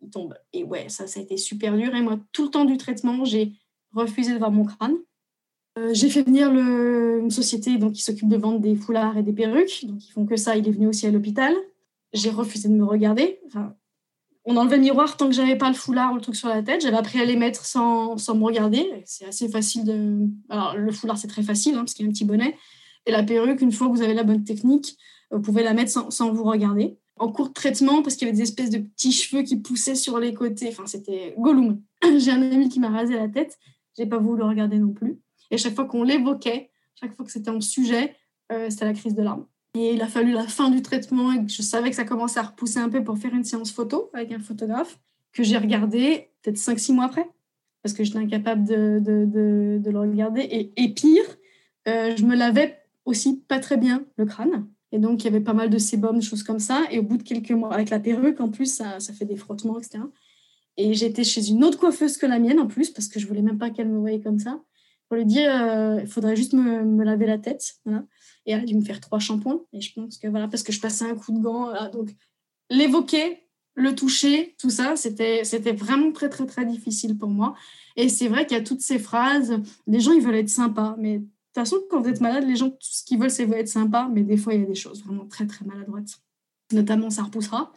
il, tombe. Et ouais, ça, ça a été super dur. Et moi, tout le temps du traitement, j'ai refusé de voir mon crâne. Euh, j'ai fait venir le, une société donc, qui s'occupe de vendre des foulards et des perruques. Donc, ils font que ça. Il est venu aussi à l'hôpital. J'ai refusé de me regarder. On enlevait le miroir tant que j'avais pas le foulard ou le truc sur la tête. J'avais appris à les mettre sans, sans me regarder. C'est assez facile de. Alors, le foulard, c'est très facile hein, parce qu'il y a un petit bonnet. Et la perruque, une fois que vous avez la bonne technique, vous pouvez la mettre sans, sans vous regarder. En cours de traitement, parce qu'il y avait des espèces de petits cheveux qui poussaient sur les côtés. Enfin, c'était Gollum. [clears throat] J'ai un ami qui m'a rasé la tête. J'ai pas voulu le regarder non plus. Et chaque fois qu'on l'évoquait, chaque fois que c'était en sujet, euh, c'était la crise de larmes. Et il a fallu la fin du traitement et je savais que ça commençait à repousser un peu pour faire une séance photo avec un photographe que j'ai regardé peut-être 5-6 mois après parce que j'étais incapable de, de, de, le regarder. Et, pire, euh, je me lavais aussi pas très bien le crâne. Et donc, il y avait pas mal de sébum, de choses comme ça. Et au bout de quelques mois, avec la perruque, en plus, ça, ça fait des frottements, etc. Et j'étais chez une autre coiffeuse que la mienne, en plus, parce que je voulais même pas qu'elle me voyait comme ça pour lui dire euh, il faudrait juste me, laver la tête. Et elle a dû me faire trois shampoings. Et je pense que voilà, parce que je passais un coup de gant. donc, l'évoquer, le toucher, tout ça, c'était, c'était vraiment très, très, très difficile pour moi. Et c'est vrai qu'il y a toutes ces phrases les gens, ils veulent être sympas. Mais de toute façon, quand vous êtes malade, les gens, tout ce qu'ils veulent, c'est être sympa. Mais des fois, il y a des choses vraiment très, très maladroites. Notamment, ça repoussera.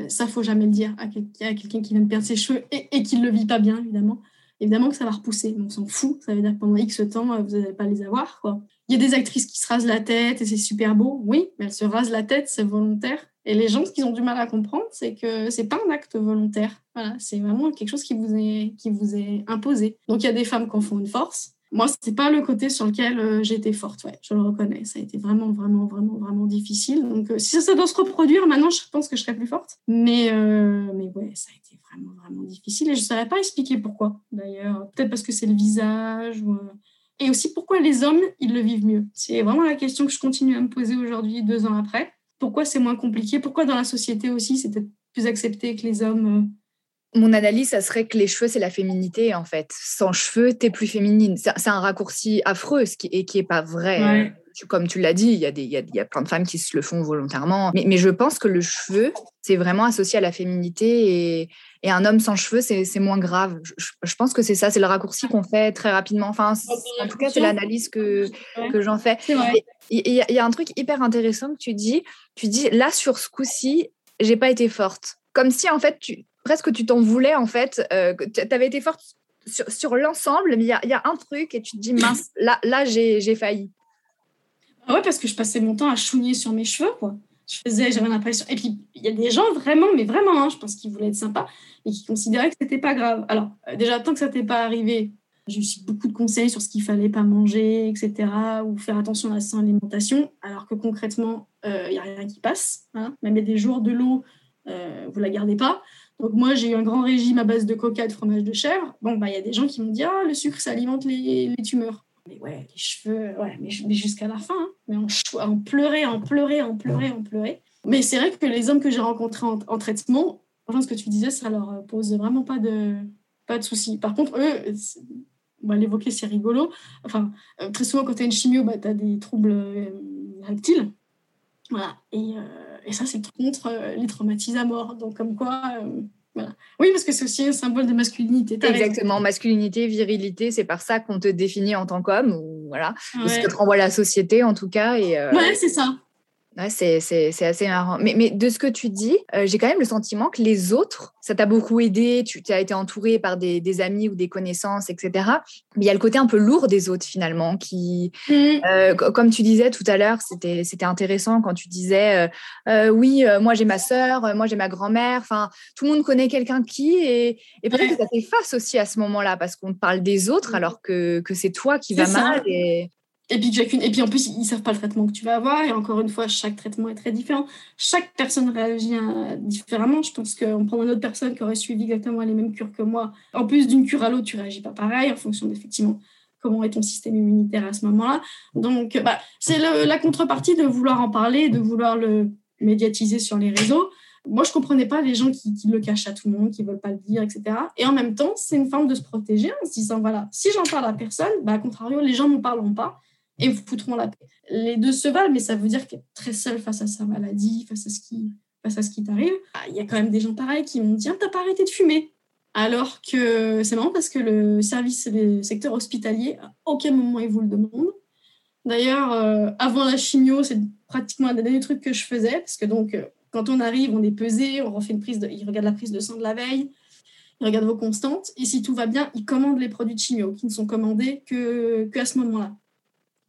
Euh, ça, faut jamais le dire à, quelqu'un qui vient de perdre ses cheveux et, et qui ne le vit pas bien, évidemment évidemment que ça va repousser, on s'en fout. Ça veut dire pendant X temps, euh, vous n'allez pas les avoir. Quoi. Il y a des actrices qui se rasent la tête et c'est super beau. Oui, mais elles se rasent la tête, c'est volontaire. Et les gens, ce qu'ils ont du mal à comprendre, c'est que c'est pas un acte volontaire. Voilà, c'est vraiment quelque chose qui vous est, qui vous est imposé. Donc il y a des femmes qui en font une force. Moi, c'est pas le côté sur lequel euh, j'étais forte, ouais, je le reconnais. Ça a été vraiment, vraiment, vraiment, vraiment difficile. Donc, euh, si ça, doit se reproduire, maintenant, je pense que je serais plus forte. Mais, euh, mais ouais, ça a été vraiment, vraiment difficile. Et je ne saurais pas expliquer pourquoi, d'ailleurs. Peut-être parce que c'est le visage. Et aussi, pourquoi les hommes, ils le vivent mieux C'est vraiment la question que je continue à me poser aujourd'hui, deux ans après. Pourquoi c'est moins compliqué? Pourquoi dans la société aussi, c'est peut-être plus accepté que les hommes mon analyse, ça serait que les cheveux, c'est la féminité, en fait. Sans cheveux, t'es plus féminine. C'est un raccourci affreux ce qui, et qui est pas vrai. Comme tu l'as dit, il y, a des, y, a, plein de femmes qui se le font volontairement. Mais, je pense que le cheveu, c'est vraiment associé à la féminité et, un homme sans cheveux, c'est moins grave. Je, pense que c'est ça, c'est le raccourci qu'on fait très rapidement. Enfin, en tout cas, c'est l'analyse que, que j'en fais. Il y, y, a un truc hyper intéressant que tu dis. Tu dis, là, sur ce coup-ci, j'ai pas été forte. Comme si, en fait, tu, presque tu t'en voulais en fait. Euh, tu avais été forte sur, l'ensemble, mais il y a, un truc et tu te dis [coughs] mince, là, là j'ai failli. Ah ouais, parce que je passais mon temps à chouiner sur mes cheveux, quoi. Je faisais, j'avais l'impression. Et puis, il y a des gens vraiment, mais vraiment, hein, je pense qu'ils voulaient être sympas et qui considéraient que c'était pas grave. Alors, euh, déjà, tant que ça n'était pas arrivé, j'ai eu beaucoup de conseils sur ce qu'il fallait pas manger, etc., ou faire attention à son alimentation, alors que concrètement, il euh, n'y a rien qui passe. Hein. Même il y a des jours de l'eau, vous la gardez pas. Donc moi, j'ai eu un grand régime à base de coca et de fromage de chèvre. Bon, bah il y a des gens qui m'ont dit ah le sucre ça alimente les, tumeurs. Mais ouais, les cheveux, ouais, mais, jusqu'à la fin, hein. mais on, pleurait, on pleurait, on pleurait, on pleurait. Mais c'est vrai que les hommes que j'ai rencontrés en, traitement, franchement, ce que tu disais, ça leur pose vraiment pas de pas de soucis. Par contre, eux, on va l'évoquer, c'est rigolo. Enfin, euh, très souvent, quand tu as une chimio, bah, tu as des troubles euh. Voilà. Et, euh, et ça, c'est contre euh, les traumatisés à mort. Donc, comme quoi, euh, voilà. Oui, parce que c'est aussi un symbole de masculinité. Exactement, masculinité, virilité, c'est par ça qu'on te définit en tant qu'homme, ou voilà, ouais. ce que te renvoie la société en tout cas. Et, Ouais, c'est ça. Ouais, c'est assez marrant. Mais, mais, de ce que tu dis, euh, j'ai quand même le sentiment que les autres, ça t'a beaucoup aidé, tu as été entouré par des, des, amis ou des connaissances, etc. Mais il y a le côté un peu lourd des autres finalement, qui, mmh. euh, comme tu disais tout à l'heure, c'était intéressant quand tu disais, euh, oui, moi j'ai ma sœur, moi j'ai ma grand-mère, enfin, tout le monde connaît quelqu'un qui, et, et peut-être que ça t'efface aussi à ce moment-là, parce qu'on te parle des autres mmh. alors que, que c'est toi qui va mal. Et... Et puis, et puis en plus, ils ne savent pas le traitement que tu vas avoir. Et encore une fois, chaque traitement est très différent. Chaque personne réagit euh, différemment. Je pense qu'on prend une autre personne qui aurait suivi exactement les mêmes cures que moi. En plus d'une cure à l'autre, tu réagis pas pareil en fonction d'effectivement comment est ton système immunitaire à ce moment-là. Donc, bah, c'est la contrepartie de vouloir en parler, de vouloir le médiatiser sur les réseaux. Moi, je comprenais pas les gens qui, le cachent à tout le monde, qui veulent pas le dire, etc. Et en même temps, c'est une forme de se protéger en se disant, voilà, si j'en parle à personne, bah, à contrario, les gens ne parleront pas et vous foutront la paix. Les deux se valent, mais ça veut dire qu'être très seul face à sa maladie, face à ce qui, face à ce qui t'arrive. Ah, il y a quand même des gens pareils qui m'ont dit ah, T'as pas arrêté de fumer Alors que c'est marrant parce que le service, le secteur hospitalier, à aucun moment il vous le demande. D'ailleurs, euh, avant la chimio, c'est pratiquement un des derniers trucs que je faisais parce que donc, euh, quand on arrive, on est pesé, on refait une prise. Ils regardent la prise de sang de la veille, ils regardent vos constantes, et si tout va bien, ils commandent les produits de chimio qui ne sont commandés que, que à ce moment-là.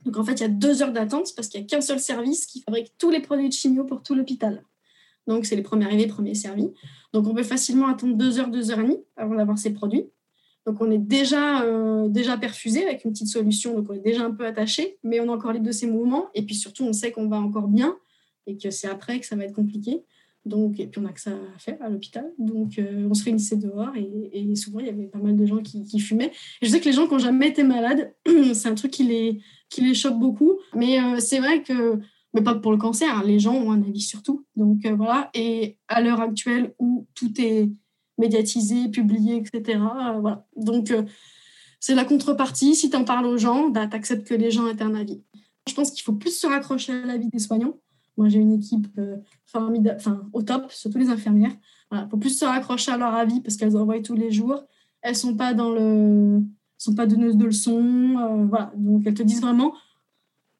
Donc en fait, il y a deux heures d'attente parce qu'il n'y a qu'un seul service qui fabrique tous les produits de chimio pour tout l'hôpital. Donc c'est les premiers arrivés, premiers servis. Donc on peut facilement attendre deux heures, deux heures et demie avant d'avoir ces produits. Donc on est déjà, euh, perfusé avec une petite solution, donc on est déjà un peu attaché, mais on est encore libre de ses mouvements. Et puis surtout, on sait qu'on va encore bien et que c'est après que ça va être compliqué. Donc, et puis on a que ça à faire à l'hôpital. Donc euh, on se réunissait dehors et, souvent il y avait pas mal de gens qui, fumaient. Je sais que les gens qui n'ont jamais été malades, [clears throat] c'est un truc qui les, les choque beaucoup. Mais euh, c'est vrai que, mais pas pour le cancer, hein, les gens ont un avis sur tout. Donc euh, voilà, et à l'heure actuelle où tout est médiatisé, publié, etc. Voilà. Donc c'est la contrepartie. Si tu en parles aux gens, bah, tu acceptes que les gens aient un avis. Je pense qu'il faut plus se raccrocher à l'avis des soignants. Moi, j'ai une équipe formidable, enfin, au top, surtout les infirmières. Il faut plus se raccrocher à leur avis parce qu'elles envoient tous les jours. Elles sont pas dans le sont pas donneuses de leçons. Euh, voilà. Donc, elles te disent vraiment,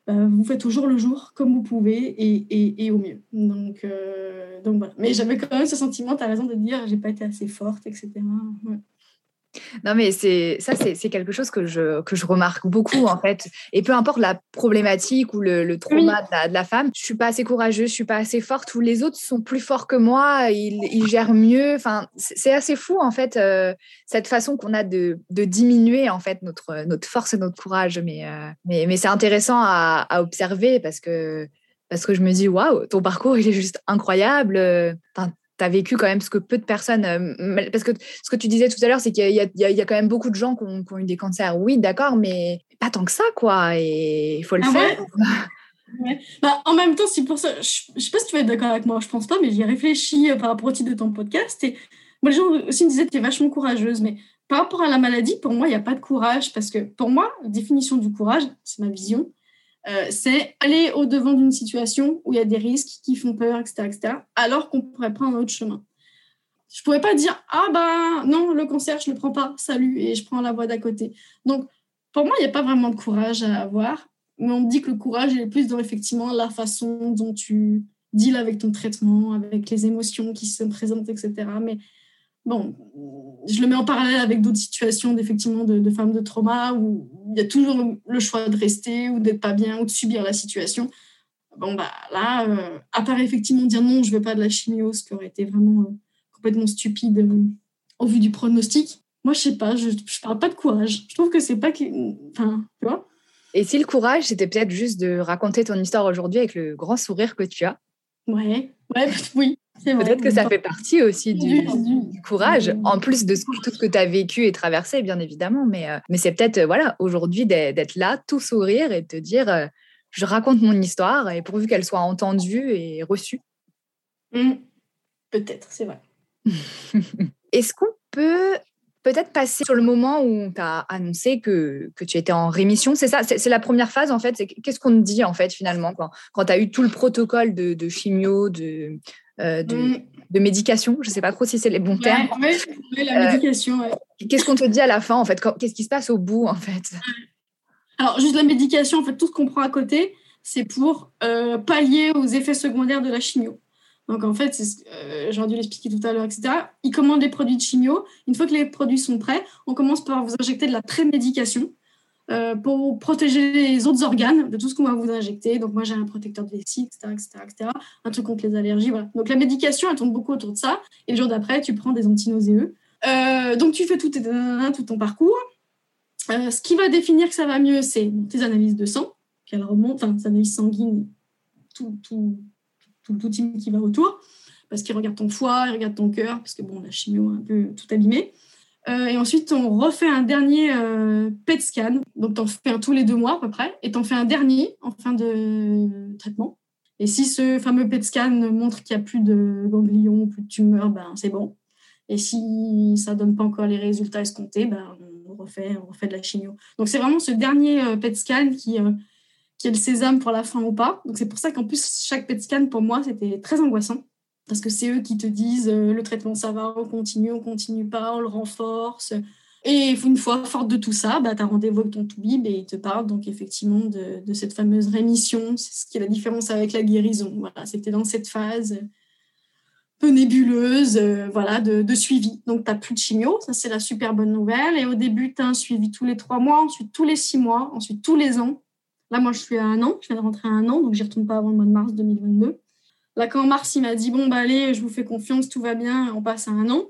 bah, vous faites toujours le jour comme vous pouvez et, et, et au mieux. Donc, euh, donc voilà. Mais j'avais quand même ce sentiment, tu as raison de dire, j'ai pas été assez forte, etc. Non, mais c'est ça, c'est quelque chose que je, que je remarque beaucoup, en fait. Et peu importe la problématique ou le, trauma de, la, femme, je suis pas assez courageuse, je suis pas assez forte, ou les autres sont plus forts que moi, ils, ils gèrent mieux. Enfin, c'est assez fou, en fait, euh, cette façon qu'on a de, de, diminuer, en fait, notre, notre force et notre courage. Mais, euh, mais, mais c'est intéressant à, à, observer parce que, parce que je me dis, waouh, ton parcours, il est juste incroyable. Enfin, tu as vécu quand même ce que peu de personnes. Euh, parce que ce que tu disais tout à l'heure, c'est qu'il y, a quand même beaucoup de gens qui ont, eu des cancers. Oui, d'accord, mais pas tant que ça, quoi. Et il faut le ah faire. [laughs] Bah, en même temps, c'est pour ça. Je, ne sais pas si tu vas être d'accord avec moi, je pense pas, mais j'y ai réfléchi euh, par rapport au titre de ton podcast. Et moi, les gens aussi me disaient que tu es vachement courageuse. Mais par rapport à la maladie, pour moi, il n'y a pas de courage. Parce que pour moi, la définition du courage, c'est ma vision, euh, c'est aller au-devant d'une situation où il y a des risques qui font peur, etc., etc., alors qu'on pourrait prendre un autre chemin. Je ne pourrais pas dire Ah ben non, le cancer, je ne le prends pas, salut, et je prends la voie d'à côté. Donc, pour moi, il n'y a pas vraiment de courage à avoir, mais on me dit que le courage est plus dans effectivement la façon dont tu deals avec ton traitement, avec les émotions qui se présentent, etc. Mais bon, je le mets en parallèle avec d'autres situations d'effectivement de, femmes de trauma où il y a toujours le choix de rester ou d'être pas bien ou de subir la situation. Bon, bah là, euh, à part effectivement dire non, je veux pas de la chimio, ce qui aurait été vraiment euh, complètement stupide euh, au vu du pronostic, moi, je sais pas, je, je parle pas de courage. Je trouve que c'est pas. Enfin, tu vois Et si le courage, c'était peut-être juste de raconter ton histoire aujourd'hui avec le grand sourire que tu as Ouais, ouais, [laughs] oui. Peut-être que ça fait partie aussi du, courage, en plus de tout ce que tu as vécu et traversé, bien évidemment. Mais, euh, mais c'est peut-être, euh, voilà, aujourd'hui, d'être là, tout sourire et te dire, euh, je raconte mon histoire et pourvu qu'elle soit entendue et reçue. Mmh. Peut-être, c'est vrai. [laughs] Est-ce qu'on peut peut-être passer sur le moment où tu as annoncé que, que, tu étais en rémission. C'est ça, c'est la première phase en fait. Qu'est-ce qu'on te dit en fait finalement quand, quand tu as eu tout le protocole de, de chimio, de, euh, mm. de, médication? Je ne sais pas trop si c'est les bons termes. Oui, la euh, médication. Qu'est-ce qu'on te dit à la fin, en fait? Qu'est-ce qui se passe au bout, en fait? Alors, juste la médication, en fait, tout ce qu'on prend à côté, c'est pour euh, pallier aux effets secondaires de la chimio. Donc, en fait, j'aurais dû l'expliquer tout à l'heure, etc. Ils commandent des produits de chimio. Une fois que les produits sont prêts, on commence par vous injecter de la prémédication. Euh, pour protéger les autres organes de tout ce qu'on va vous injecter. Donc, moi, j'ai un protecteur de vessie, etc., etc., un truc contre les allergies. Donc, la médication, elle tourne beaucoup autour de ça. Et le jour d'après, tu prends des antinauséeux. Euh, donc, tu fais tout, ton parcours. Euh, ce qui va définir que ça va mieux, c'est tes analyses de sang, qu'elles remontent, enfin, tes analyses sanguines, tout, tout, tout, tout team qui va autour, parce qu'ils regardent ton foie, ils regardent ton cœur, parce que bon, la chimio a un peu tout abîmé. Euh, et ensuite, on refait un dernier euh, PET scan. Donc, tu en fais un tous les deux mois à peu près. Et tu en fais un dernier en fin de traitement. Et si ce fameux PET scan montre qu'il n'y a plus de ganglions, plus de tumeurs, ben, c'est bon. Et si ça ne donne pas encore les résultats escomptés, ben, on, refait, on refait de la chimio. Donc, c'est vraiment ce dernier euh, PET scan qui, qui est le sésame pour la fin ou pas. Donc, c'est pour ça qu'en plus, chaque PET scan, pour moi, c'était très angoissant parce que c'est eux qui te disent euh, le traitement ça va, on continue, on continue pas, on le renforce. Et une fois forte de tout ça, bah, tu as rendez-vous avec ton toubib et il te parle donc effectivement de, de cette fameuse rémission. C'est ce qui est la différence avec la guérison. Voilà, c'était dans cette phase peu nébuleuse euh, voilà, de, de, suivi. Donc, tu n'as plus de chimio, ça c'est la super bonne nouvelle. Et au début, tu as un suivi tous les trois mois, ensuite tous les six mois, ensuite tous les ans. Là, moi, je suis à un an, je viens de rentrer à un an, donc j'y retourne pas avant le mois de mars 2022. Là, quand Mars, il m'a dit, bon, bah, allez, je vous fais confiance, tout va bien, on passe à un an.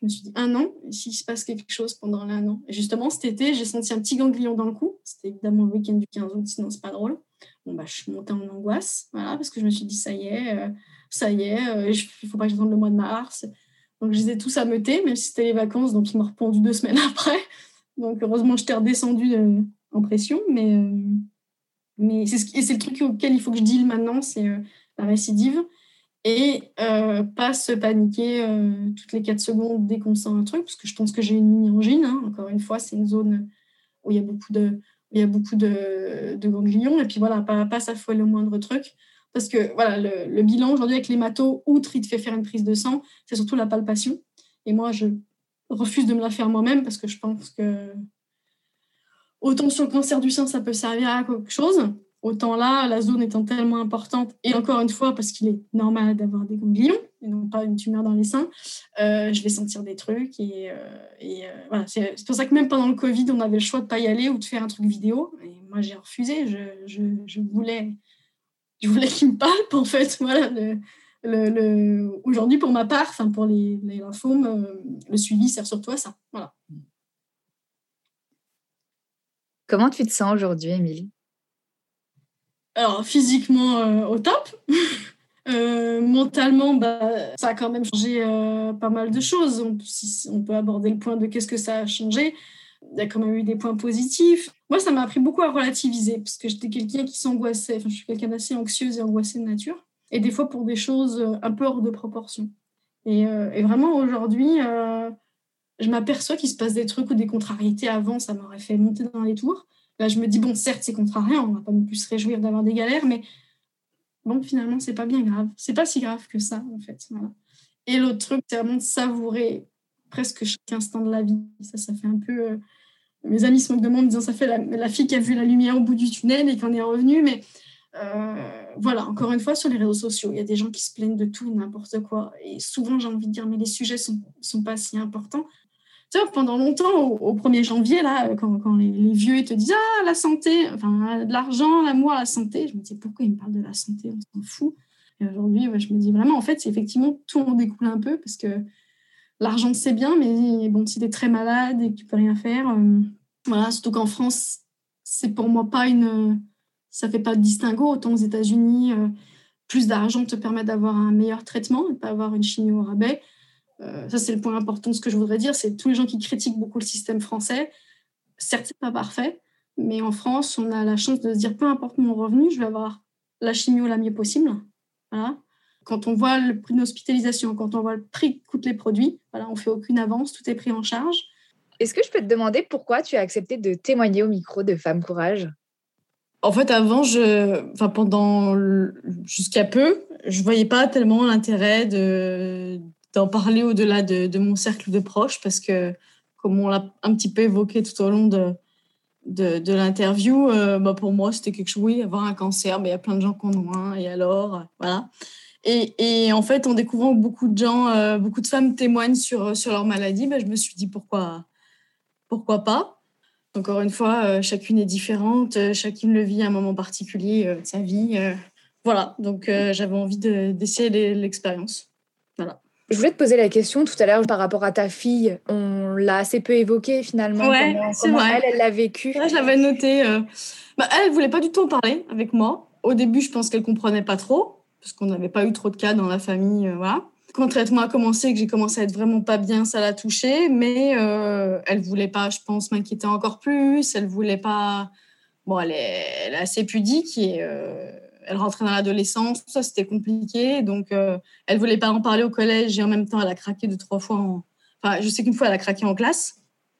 Je me suis dit, un an, s'il se passe quelque chose pendant un an? Et justement, cet été, j'ai senti un petit ganglion dans le cou. C'était évidemment le week-end du 15 août, sinon c'est pas drôle. Bon, bah, je suis montée en angoisse, voilà, parce que je me suis dit, ça y est, euh, ça y est, euh, il ne faut pas que j'attende le mois de mars. Donc, ai tous ameutés, même si c'était les vacances, donc ils m'ont répondu deux [laughs] semaines après. Donc, heureusement, je t'ai redescendue euh, en pression, mais, mais c'est ce, le truc auquel il faut que je deal maintenant, c'est la récidive et euh, pas se paniquer euh, toutes les 4 secondes dès qu'on sent un truc, parce que je pense que j'ai une mini-angine. Hein. Encore une fois, c'est une zone où il y a beaucoup de, ganglions, et puis voilà, pas, pas s'affoler au moindre truc. Parce que voilà, le, bilan aujourd'hui avec les matos, outre il te fait faire une prise de sang, c'est surtout la palpation. Et moi, je refuse de me la faire moi-même parce que je pense que autant sur le cancer du sein, ça peut servir à quelque chose, Autant là, la zone étant tellement importante, et encore une fois, parce qu'il est normal d'avoir des ganglions, et non pas une tumeur dans les seins, je vais sentir des trucs. Et, et voilà, c'est pour ça que même pendant le Covid, on avait le choix de pas y aller ou de faire un truc vidéo. Et moi, j'ai refusé. Je, je, voulais, je voulais qu'il me palpe, en fait. [laughs] Voilà, le, le, Aujourd'hui, pour ma part, pour les, les lymphomes, le suivi sert surtout à ça. Voilà. Comment tu te sens aujourd'hui, Émilie? Alors, physiquement, euh, au top. [laughs] Euh, mentalement, bah, ça a quand même changé euh, pas mal de choses. On, peut aborder le point de qu'est-ce que ça a changé. Il y a quand même eu des points positifs. Moi, ça m'a appris beaucoup à relativiser parce que j'étais quelqu'un qui s'angoissait. Enfin, je suis quelqu'un d'assez anxieuse et angoissée de nature. Et des fois pour des choses un peu hors de proportion. Et vraiment, aujourd'hui, je m'aperçois qu'il se passe des trucs ou des contrariétés avant, ça m'aurait fait monter dans les tours. Là, je me dis, bon, certes, c'est contrarié, on va pas non plus se réjouir d'avoir des galères, mais bon, finalement, c'est pas bien grave. C'est pas si grave que ça, en fait. Et l'autre truc, c'est vraiment de savourer presque chaque instant de la vie. Ça, ça fait un peu. Euh, mes amis se moquent de moi en me disant, ça fait la, fille qui a vu la lumière au bout du tunnel et qui en est revenue, mais. Euh, voilà, encore une fois, sur les réseaux sociaux, il y a des gens qui se plaignent de tout et n'importe quoi. Et souvent, j'ai envie de dire, mais les sujets sont, sont pas si importants pendant longtemps, au, 1er janvier, là, quand, les, vieux te disent Ah, la santé, enfin, de l'argent, l'amour, la santé, je me disais Pourquoi ils me parlent de la santé? On s'en fout. Et aujourd'hui, je me dis vraiment, en fait, c'est effectivement, tout en découle un peu parce que l'argent, c'est bien, mais bon, si tu es très malade et que tu peux rien faire, euh, voilà, surtout qu'en France, c'est pour moi pas une. Ça fait pas de distinguo. Autant aux États-Unis, euh, plus d'argent te permet d'avoir un meilleur traitement et pas avoir une chimio au rabais. Euh, ça, c'est le point important de ce que je voudrais dire. C'est tous les gens qui critiquent beaucoup le système français. Certes, c'est pas parfait, mais en France, on a la chance de se dire peu importe mon revenu, je vais avoir la chimio la mieux possible. Voilà. Quand on voit le prix d'hospitalisation, quand on voit le prix que coûtent les produits, voilà, on fait aucune avance, tout est pris en charge. Est-ce que je peux te demander pourquoi tu as accepté de témoigner au micro de Femme Courage? En fait, avant, je, enfin pendant jusqu'à peu, je voyais pas tellement l'intérêt de d'en parler au-delà de, mon cercle de proches parce que, comme on l'a un petit peu évoqué tout au long de, de, l'interview, euh, bah pour moi, c'était quelque chose, oui, avoir un cancer, mais il y a plein de gens qui en ont un, et alors, euh, voilà. Et, et, en fait, en découvrant que beaucoup de gens, euh, beaucoup de femmes témoignent sur, sur leur maladie, bah, je me suis dit pourquoi, pourquoi pas? Encore une fois, chacune est différente, chacune le vit à un moment particulier de sa vie. voilà, donc j'avais envie d'essayer l'expérience. Voilà. Je voulais te poser la question tout à l'heure par rapport à ta fille. On l'a assez peu évoqué finalement. Ouais, comment, elle, elle l'a vécu. je l'avais noté. Euh. Bah, elle, ne voulait pas du tout en parler avec moi. Au début, je pense qu'elle comprenait pas trop parce qu'on n'avait pas eu trop de cas dans la famille. Euh, voilà. Quand le traitement a commencé, que j'ai commencé à être vraiment pas bien, ça l'a touchée. Mais euh, elle voulait pas, je pense, m'inquiéter encore plus. Elle voulait pas. Bon, elle est, elle est assez pudique et euh, elle rentrait dans l'adolescence, tout ça c'était compliqué. Donc euh, elle voulait pas en parler au collège et en même temps elle a craqué deux, trois fois. Enfin, je sais qu'une fois elle a craqué en classe.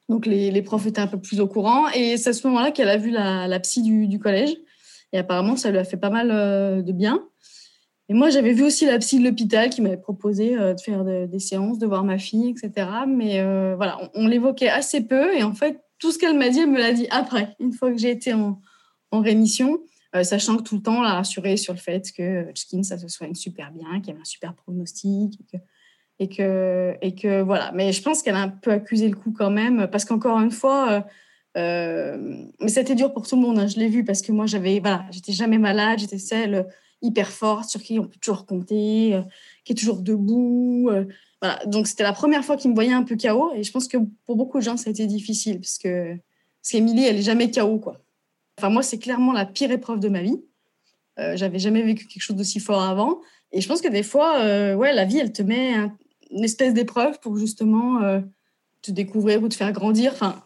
Donc les, profs étaient un peu plus au courant. Et c'est à ce moment-là qu'elle a vu la, psy du, collège. Et apparemment ça lui a fait pas mal euh, de bien. Et moi j'avais vu aussi la psy de l'hôpital qui m'avait proposé euh, de faire des séances, de voir ma fille, etc. Mais voilà, on, l'évoquait assez peu. Et en fait, tout ce qu'elle m'a dit, elle me l'a dit après, une fois que j'ai été en rémission. Euh, sachant que tout le temps, la rassurer sur le fait que Skin, ça se soigne super bien, qu'il y avait un super pronostic et que, et que, voilà. Mais je pense qu'elle a un peu accusé le coup quand même, parce qu'encore une fois, euh, euh, mais c'était dur pour tout le monde. Hein, je l'ai vu parce que moi, j'avais, voilà, j'étais jamais malade, j'étais celle hyper forte sur qui on peut toujours compter, qui est toujours debout. voilà. Donc c'était la première fois qu'il me voyait un peu KO, et je pense que pour beaucoup de gens, ça a été difficile parce que parce qu'Emilie, elle est jamais KO, quoi. Enfin, moi, c'est clairement la pire épreuve de ma vie. Euh, j'avais jamais vécu quelque chose d'aussi fort avant. Et je pense que des fois, euh, ouais, la vie, elle te met une espèce d'épreuve pour justement euh, te découvrir ou te faire grandir. Enfin,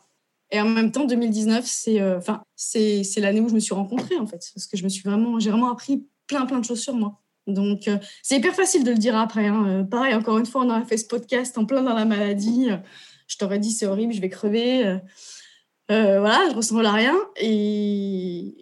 et en même temps, 2019, c'est enfin, c'est l'année où je me suis rencontrée, en fait. Parce que je me suis vraiment, j'ai vraiment appris plein, plein de choses sur moi. Donc, c'est hyper facile de le dire après. Hein. pareil, encore une fois, on a fait ce podcast en plein dans la maladie. je t'aurais dit, c'est horrible, je vais crever. Euh, voilà, je ressemble à rien. Et...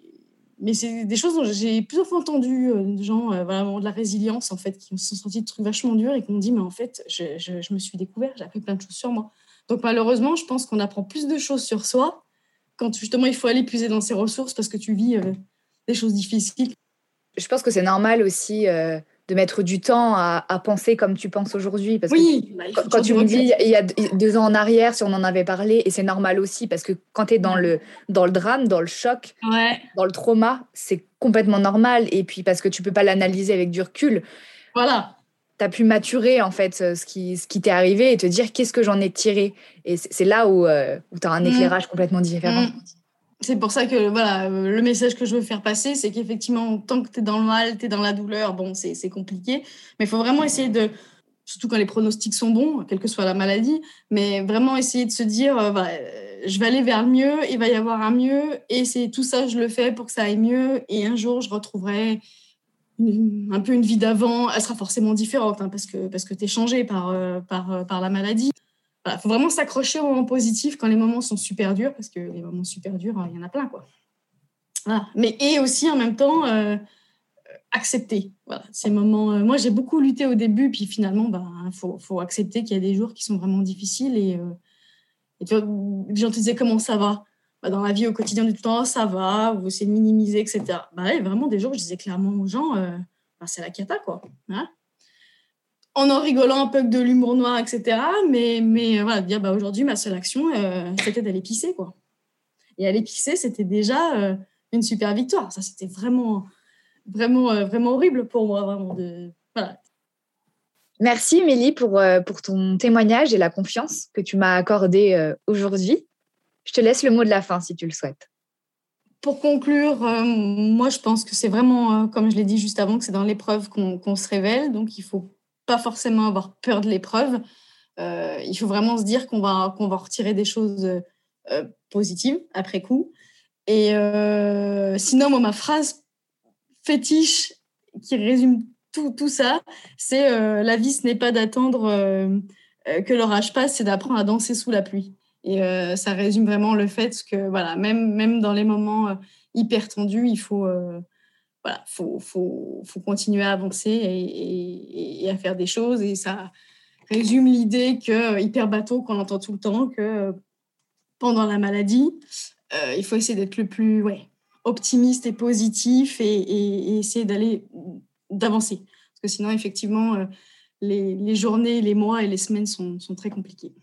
Mais c'est des choses dont j'ai plusieurs fois entendu euh, des gens, euh, de la résilience, en fait, qui se sont sentis de trucs vachement durs et qui m'ont dit, mais en fait, je, je, me suis découvert, j'ai appris plein de choses sur moi. Donc malheureusement, je pense qu'on apprend plus de choses sur soi quand justement il faut aller puiser dans ses ressources parce que tu vis des choses difficiles. Je pense que c'est normal aussi de mettre du temps à, penser comme tu penses aujourd'hui. Parce oui, que bah, quand, tu me dis, il y a deux ans en arrière, si on en avait parlé, et c'est normal aussi, parce que quand tu es dans le, dans le drame, dans le choc, dans le trauma, c'est complètement normal. Et puis parce que tu peux pas l'analyser avec du recul. Voilà. Tu as pu maturer en fait ce qui, ce qui t'est arrivé et te dire qu'est-ce que j'en ai tiré? Et c'est là où, euh, où tu as un mmh. éclairage complètement différent. Mmh. C'est pour ça que voilà, euh, le message que je veux faire passer, c'est qu'effectivement, tant que tu es dans le mal, tu es dans la douleur, bon, c'est compliqué. Mais il faut vraiment essayer de, surtout quand les pronostics sont bons, quelle que soit la maladie, mais vraiment essayer de se dire, euh, euh, je vais aller vers le mieux, il va y avoir un mieux, et c'est tout ça, je le fais pour que ça aille mieux, et un jour, je retrouverai un peu une vie d'avant. Elle sera forcément différente, hein, parce que, parce que tu es changé par, par, par la maladie. Il faut vraiment s'accrocher aux moments positifs quand les moments sont super durs, parce que les moments super durs, il y en a plein. Quoi. Mais, et aussi en même temps, euh, accepter voilà, ces moments. Euh, moi, j'ai beaucoup lutté au début, puis finalement, bah, faut, accepter qu'il y a des jours qui sont vraiment difficiles. Et, euh, tu vois, les gens te disaient comment ça va? Bah, Dans la vie au quotidien du temps, ça va, vous essayez de minimiser, etc. Bah, y a vraiment des jours où je disais clairement aux gens, c'est la cata, quoi. Hein en en rigolant un peu de l'humour noir, etc. Mais, mais euh, voilà, dire bah, aujourd'hui, ma seule action, euh, c'était d'aller pisser. Quoi. Et aller pisser, c'était déjà euh, une super victoire. Ça, c'était vraiment, vraiment, vraiment horrible pour moi. Vraiment de, Merci, Mélie, pour, pour ton témoignage et la confiance que tu m'as accordée aujourd'hui. Je te laisse le mot de la fin si tu le souhaites. Pour conclure, moi, je pense que c'est vraiment, comme je l'ai dit juste avant, que c'est dans l'épreuve qu'on se révèle. Donc, il faut pas forcément avoir peur de l'épreuve. Euh, il faut vraiment se dire qu'on va, qu'on va retirer des choses euh, positives après coup. Et euh, sinon, ma phrase fétiche qui résume tout, tout ça, c'est la vie, ce n'est pas d'attendre que l'orage passe, c'est d'apprendre à danser sous la pluie. Et ça résume vraiment le fait que, voilà, même, même dans les moments hyper tendus, il faut voilà, faut, faut, faut, continuer à avancer et, à faire des choses. Et ça résume l'idée que euh, hyper bateau qu'on entend tout le temps, que euh, pendant la maladie, euh, il faut essayer d'être le plus ouais, optimiste et positif et, essayer d'aller d'avancer. Parce que sinon, effectivement, les, les, journées, les mois et les semaines sont, sont très compliquées.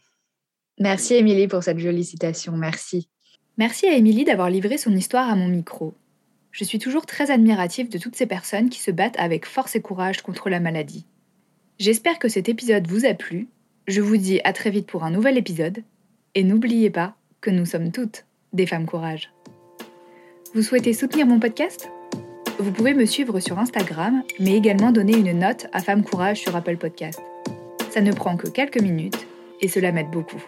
Merci Émilie pour cette jolie citation. Merci. Merci à Émilie d'avoir livré son histoire à mon micro je suis toujours très admirative de toutes ces personnes qui se battent avec force et courage contre la maladie. J'espère que cet épisode vous a plu. Je vous dis à très vite pour un nouvel épisode. Et n'oubliez pas que nous sommes toutes des femmes courage. Vous souhaitez soutenir mon podcast? Vous pouvez me suivre sur Instagram, mais également donner une note à Femmes Courage sur Apple Podcast. Ça ne prend que quelques minutes et cela m'aide beaucoup.